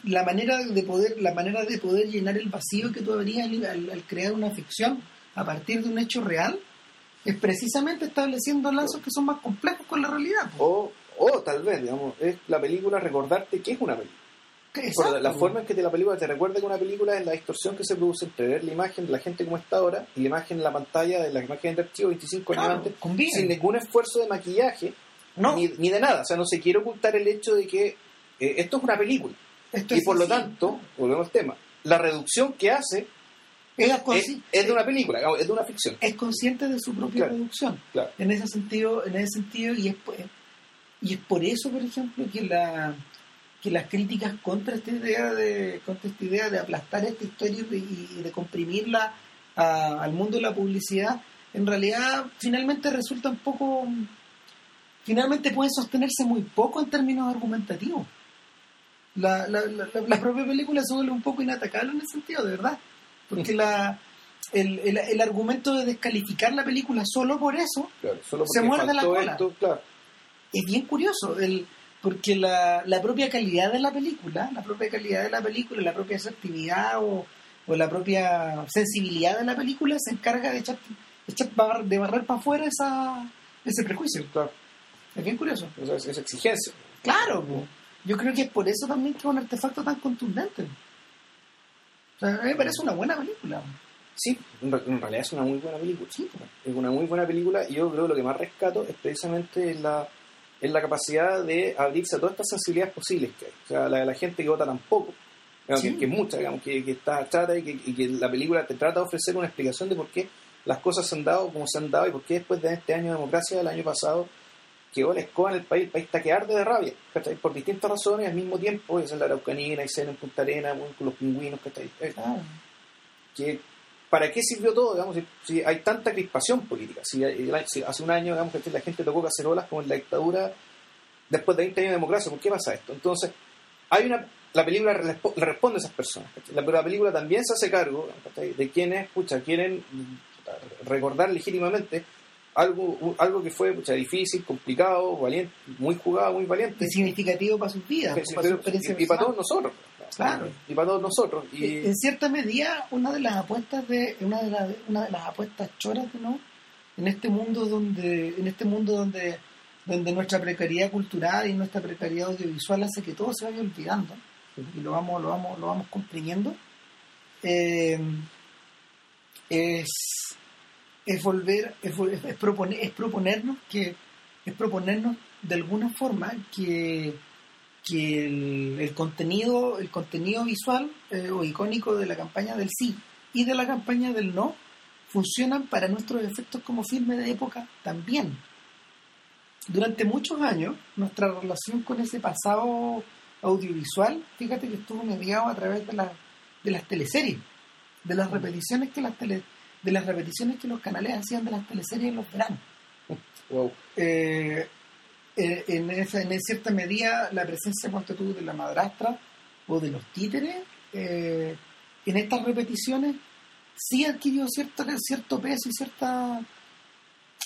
la manera de poder la manera de poder llenar el vacío que tú habrías al crear una ficción a partir de un hecho real es precisamente estableciendo lazos que son más complejos con la realidad. O, o tal vez, digamos, es la película recordarte que es una película. Exacto, la, forma en que te, la película te recuerda que una película es la distorsión que se produce entre ver la imagen de la gente como está ahora y la imagen en la pantalla de la imagen de archivo 25 años Claro, antes, conviene. sin ningún esfuerzo de maquillaje No, ni, ni de nada. O sea, no se quiere ocultar el hecho de que eh, esto es una película. esto Y es por lo tanto, volvemos al tema, la reducción que hace es, es, consci- es de una película, es de una ficción. es consciente de su propia Claro. producción. Claro. En ese sentido, en ese sentido y es por, y es por eso, por ejemplo, que la que las críticas contra esta idea de contra esta idea de aplastar esta historia y de, y de comprimirla a- al mundo de la publicidad en realidad finalmente resulta un poco finalmente pueden sostenerse muy poco en términos argumentativos la, la, la, la- la propia película se vuelve un poco inatacable en ese sentido de verdad porque la el, el, el argumento de descalificar la película solo por eso Claro, solo Se muerde la cola. esto, claro. es bien curioso el, porque la, la propia calidad de la película, la propia calidad de la película, la propia asertividad o, o la propia sensibilidad de la película se encarga de echar, de, echar bar- de barrer para afuera esa, ese prejuicio. claro. Es bien curioso. O sea, es, es exigencia. Claro, po. yo creo que es por eso también que es un artefacto tan contundente. Me parece una buena película. Sí, en, re- en realidad es una muy buena película. Sí. Es una muy buena película y yo creo que lo que más rescato es precisamente la, es la capacidad de abrirse a todas estas sensibilidades posibles que hay. O sea, la de la gente que vota tan poco, digamos, Sí. que, que es mucha, digamos, que, que está, trata y que, y que la película te trata de ofrecer una explicación de por qué las cosas se han dado como se han dado y por qué después de este año de democracia del año pasado quedó la escoba en el país, el país está que arde de rabia, ¿cachai? por distintas razones al mismo tiempo, es en la Araucanía, y en en Punta Arena, con los pingüinos, ¿cachai? Eh, Claro. que ¿para qué sirvió todo? Digamos, si, si hay tanta crispación política, si, hay- si hace un año digamos, que la gente tocó cacerolas como en la dictadura después de 20 años de democracia, ¿por qué pasa esto? Entonces, hay una la película le respo- le responde a esas personas, la, pero la película también se hace cargo ¿cachai? de quienes pucha, quieren recordar legítimamente algo, algo que fue pucha, difícil, complicado, valiente, muy jugado, muy valiente. Es significativo para sus vidas, Sí, para su pero- experiencia y, y para todos nosotros. Claro. Y para todos nosotros. Y, en cierta medida una de las apuestas de una de las una de las apuestas choras ¿no? en este mundo donde en este mundo donde donde nuestra precariedad cultural y nuestra precariedad audiovisual hace que todo se vaya olvidando y lo vamos, lo vamos, lo vamos comprimiendo, eh, es, es volver, es, es, proponer, es proponernos que es proponernos de alguna forma que, que el, contenido, el contenido visual eh, o icónico de la campaña del sí y de la campaña del no funcionan para nuestros efectos como filme de época también. Durante muchos años, nuestra relación con ese pasado audiovisual, fíjate que estuvo mediado a través de, la, de las teleseries, de las repeticiones que las tele, de las repeticiones que los canales hacían de las teleseries en los veranos. Eh, eh, en, cierta medida la presencia de la madrastra o de los títeres eh, en estas repeticiones sí adquirió cierto, cierto peso y cierta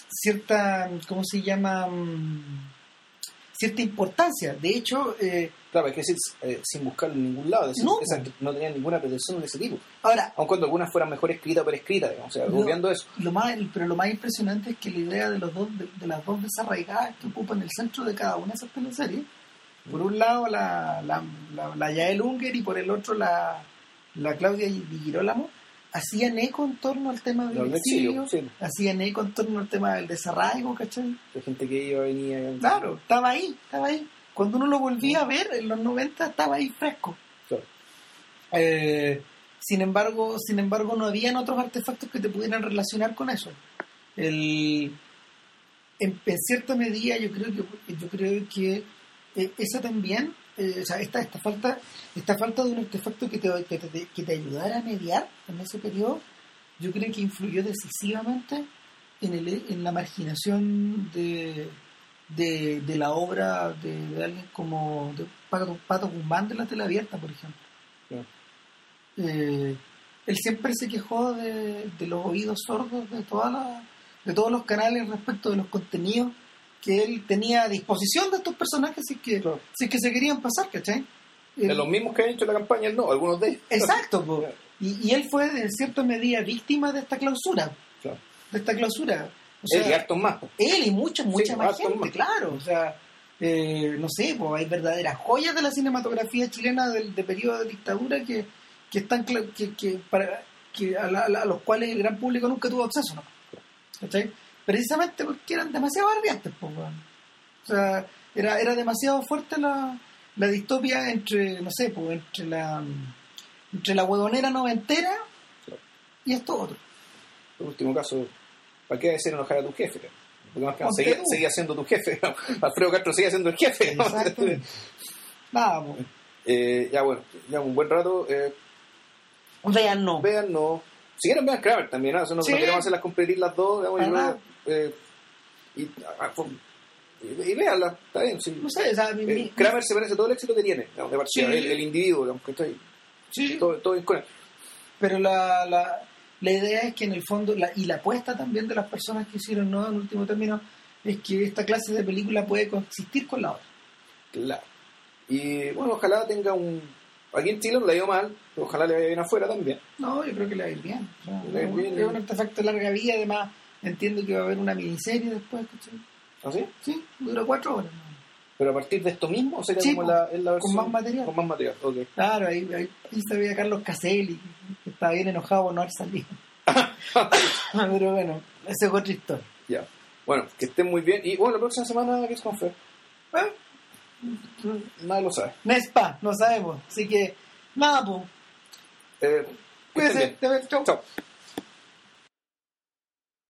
cierta ¿cómo se llama? Mm, cierta importancia. De hecho... Eh, claro, hay que decir, eh, sin buscarlo en ningún lado, no, no tenía ninguna pretensión de ese tipo. Ahora, aun cuando algunas fueran mejor escritas pero escritas, o sea, obviando eso. Lo más, pero lo más impresionante es que la idea de los dos de, las dos desarraigadas que ocupan el centro de cada una de esas teleseries, por un lado la, la, la, Yael Unger y por el otro la, la Claudia Di Girolamo, hacían eco en torno al tema del exilio, hacían eco en torno al tema del desarraigo, ¿cachai? La gente que iba, venía... Claro, estaba ahí, estaba ahí. Cuando uno lo volvía a ver en los 90 estaba ahí fresco. Eh, sin embargo, sin embargo, no habían otros artefactos que te pudieran relacionar con eso. El, en, cierta medida yo creo que yo creo que eh, esa también eh, o sea, esta, esta, falta, esta falta de un artefacto que te, que, te, que te ayudara a mediar en ese periodo, yo creo que influyó decisivamente en, el, en la marginación de, de, la obra de, alguien como de Pato, Pato Guzmán de la tele abierta, por ejemplo. Eh, él siempre se quejó de, de los oídos sordos de, toda la, de todos los canales respecto de los contenidos que él tenía a disposición de estos personajes si que, si que se querían pasar, ¿cachai? De los mismos que han hecho la campaña, no, algunos de ellos. Exacto, y, y, él fue en cierta medida víctima de esta clausura. De esta clausura. él y hartos más. Él y mucha, mucha más gente, claro. O sea, eh, no sé, pues hay verdaderas joyas de la cinematografía chilena del de periodo de dictadura que, que están que, que, para, que a, a, los cuales el gran público nunca tuvo acceso, ¿no? ¿Cachai? Precisamente porque eran demasiado ardientes, pues, O sea, era, era demasiado fuerte la, la distopia entre, no sé, pues, entre la entre la huevonera noventera y esto otro. En último caso, ¿para qué decir enojar a tu jefe? Porque más que seguía, seguía, siendo tu jefe. Alfredo Castro seguía siendo el jefe. Nada, pues. eh, ya bueno, ya un buen rato. Eh, vean no. Vean no. Si quieren vean Kramer también, ¿no? no, queremos hacerlas competir las dos. Digamos, eh, y, y, véanla, está bien. Sí. No sé, o sea, eh, Kramer se merece todo el éxito que tiene, de partida, el, individuo, digamos, que estoy. Sí. Todo, todo con él. Pero la, la, la idea es que en el fondo, la, y la apuesta también de las personas que hicieron no en último término, es que esta clase de película puede coexistir con la otra. Claro. Y bueno, ojalá tenga un. Aquí en Chile no la ha ido mal, pero ojalá le vaya bien afuera también. No, yo creo que le va a ir bien. es, un artefacto de larga vida, además entiendo que va a haber una miniserie después, ¿cachai? ¿Ah, sí? Sí, dura cuatro horas. ¿Pero a partir de esto mismo? ¿O sería como la, la versión? Con más material. Con más material, ok. Claro, ahí, ahí, se veía Carlos Caselli, que estaba bien enojado por no haber salido. Pero bueno, ese es otra historia. Ya. Bueno, que estén muy bien. Y bueno, la próxima semana, ¿qué es con Fer? ¿Eh? Nadie lo sabe. Nespa, no sabemos. Así que, nada, pues. Eh, Cuídense, te veo, chau. Chao.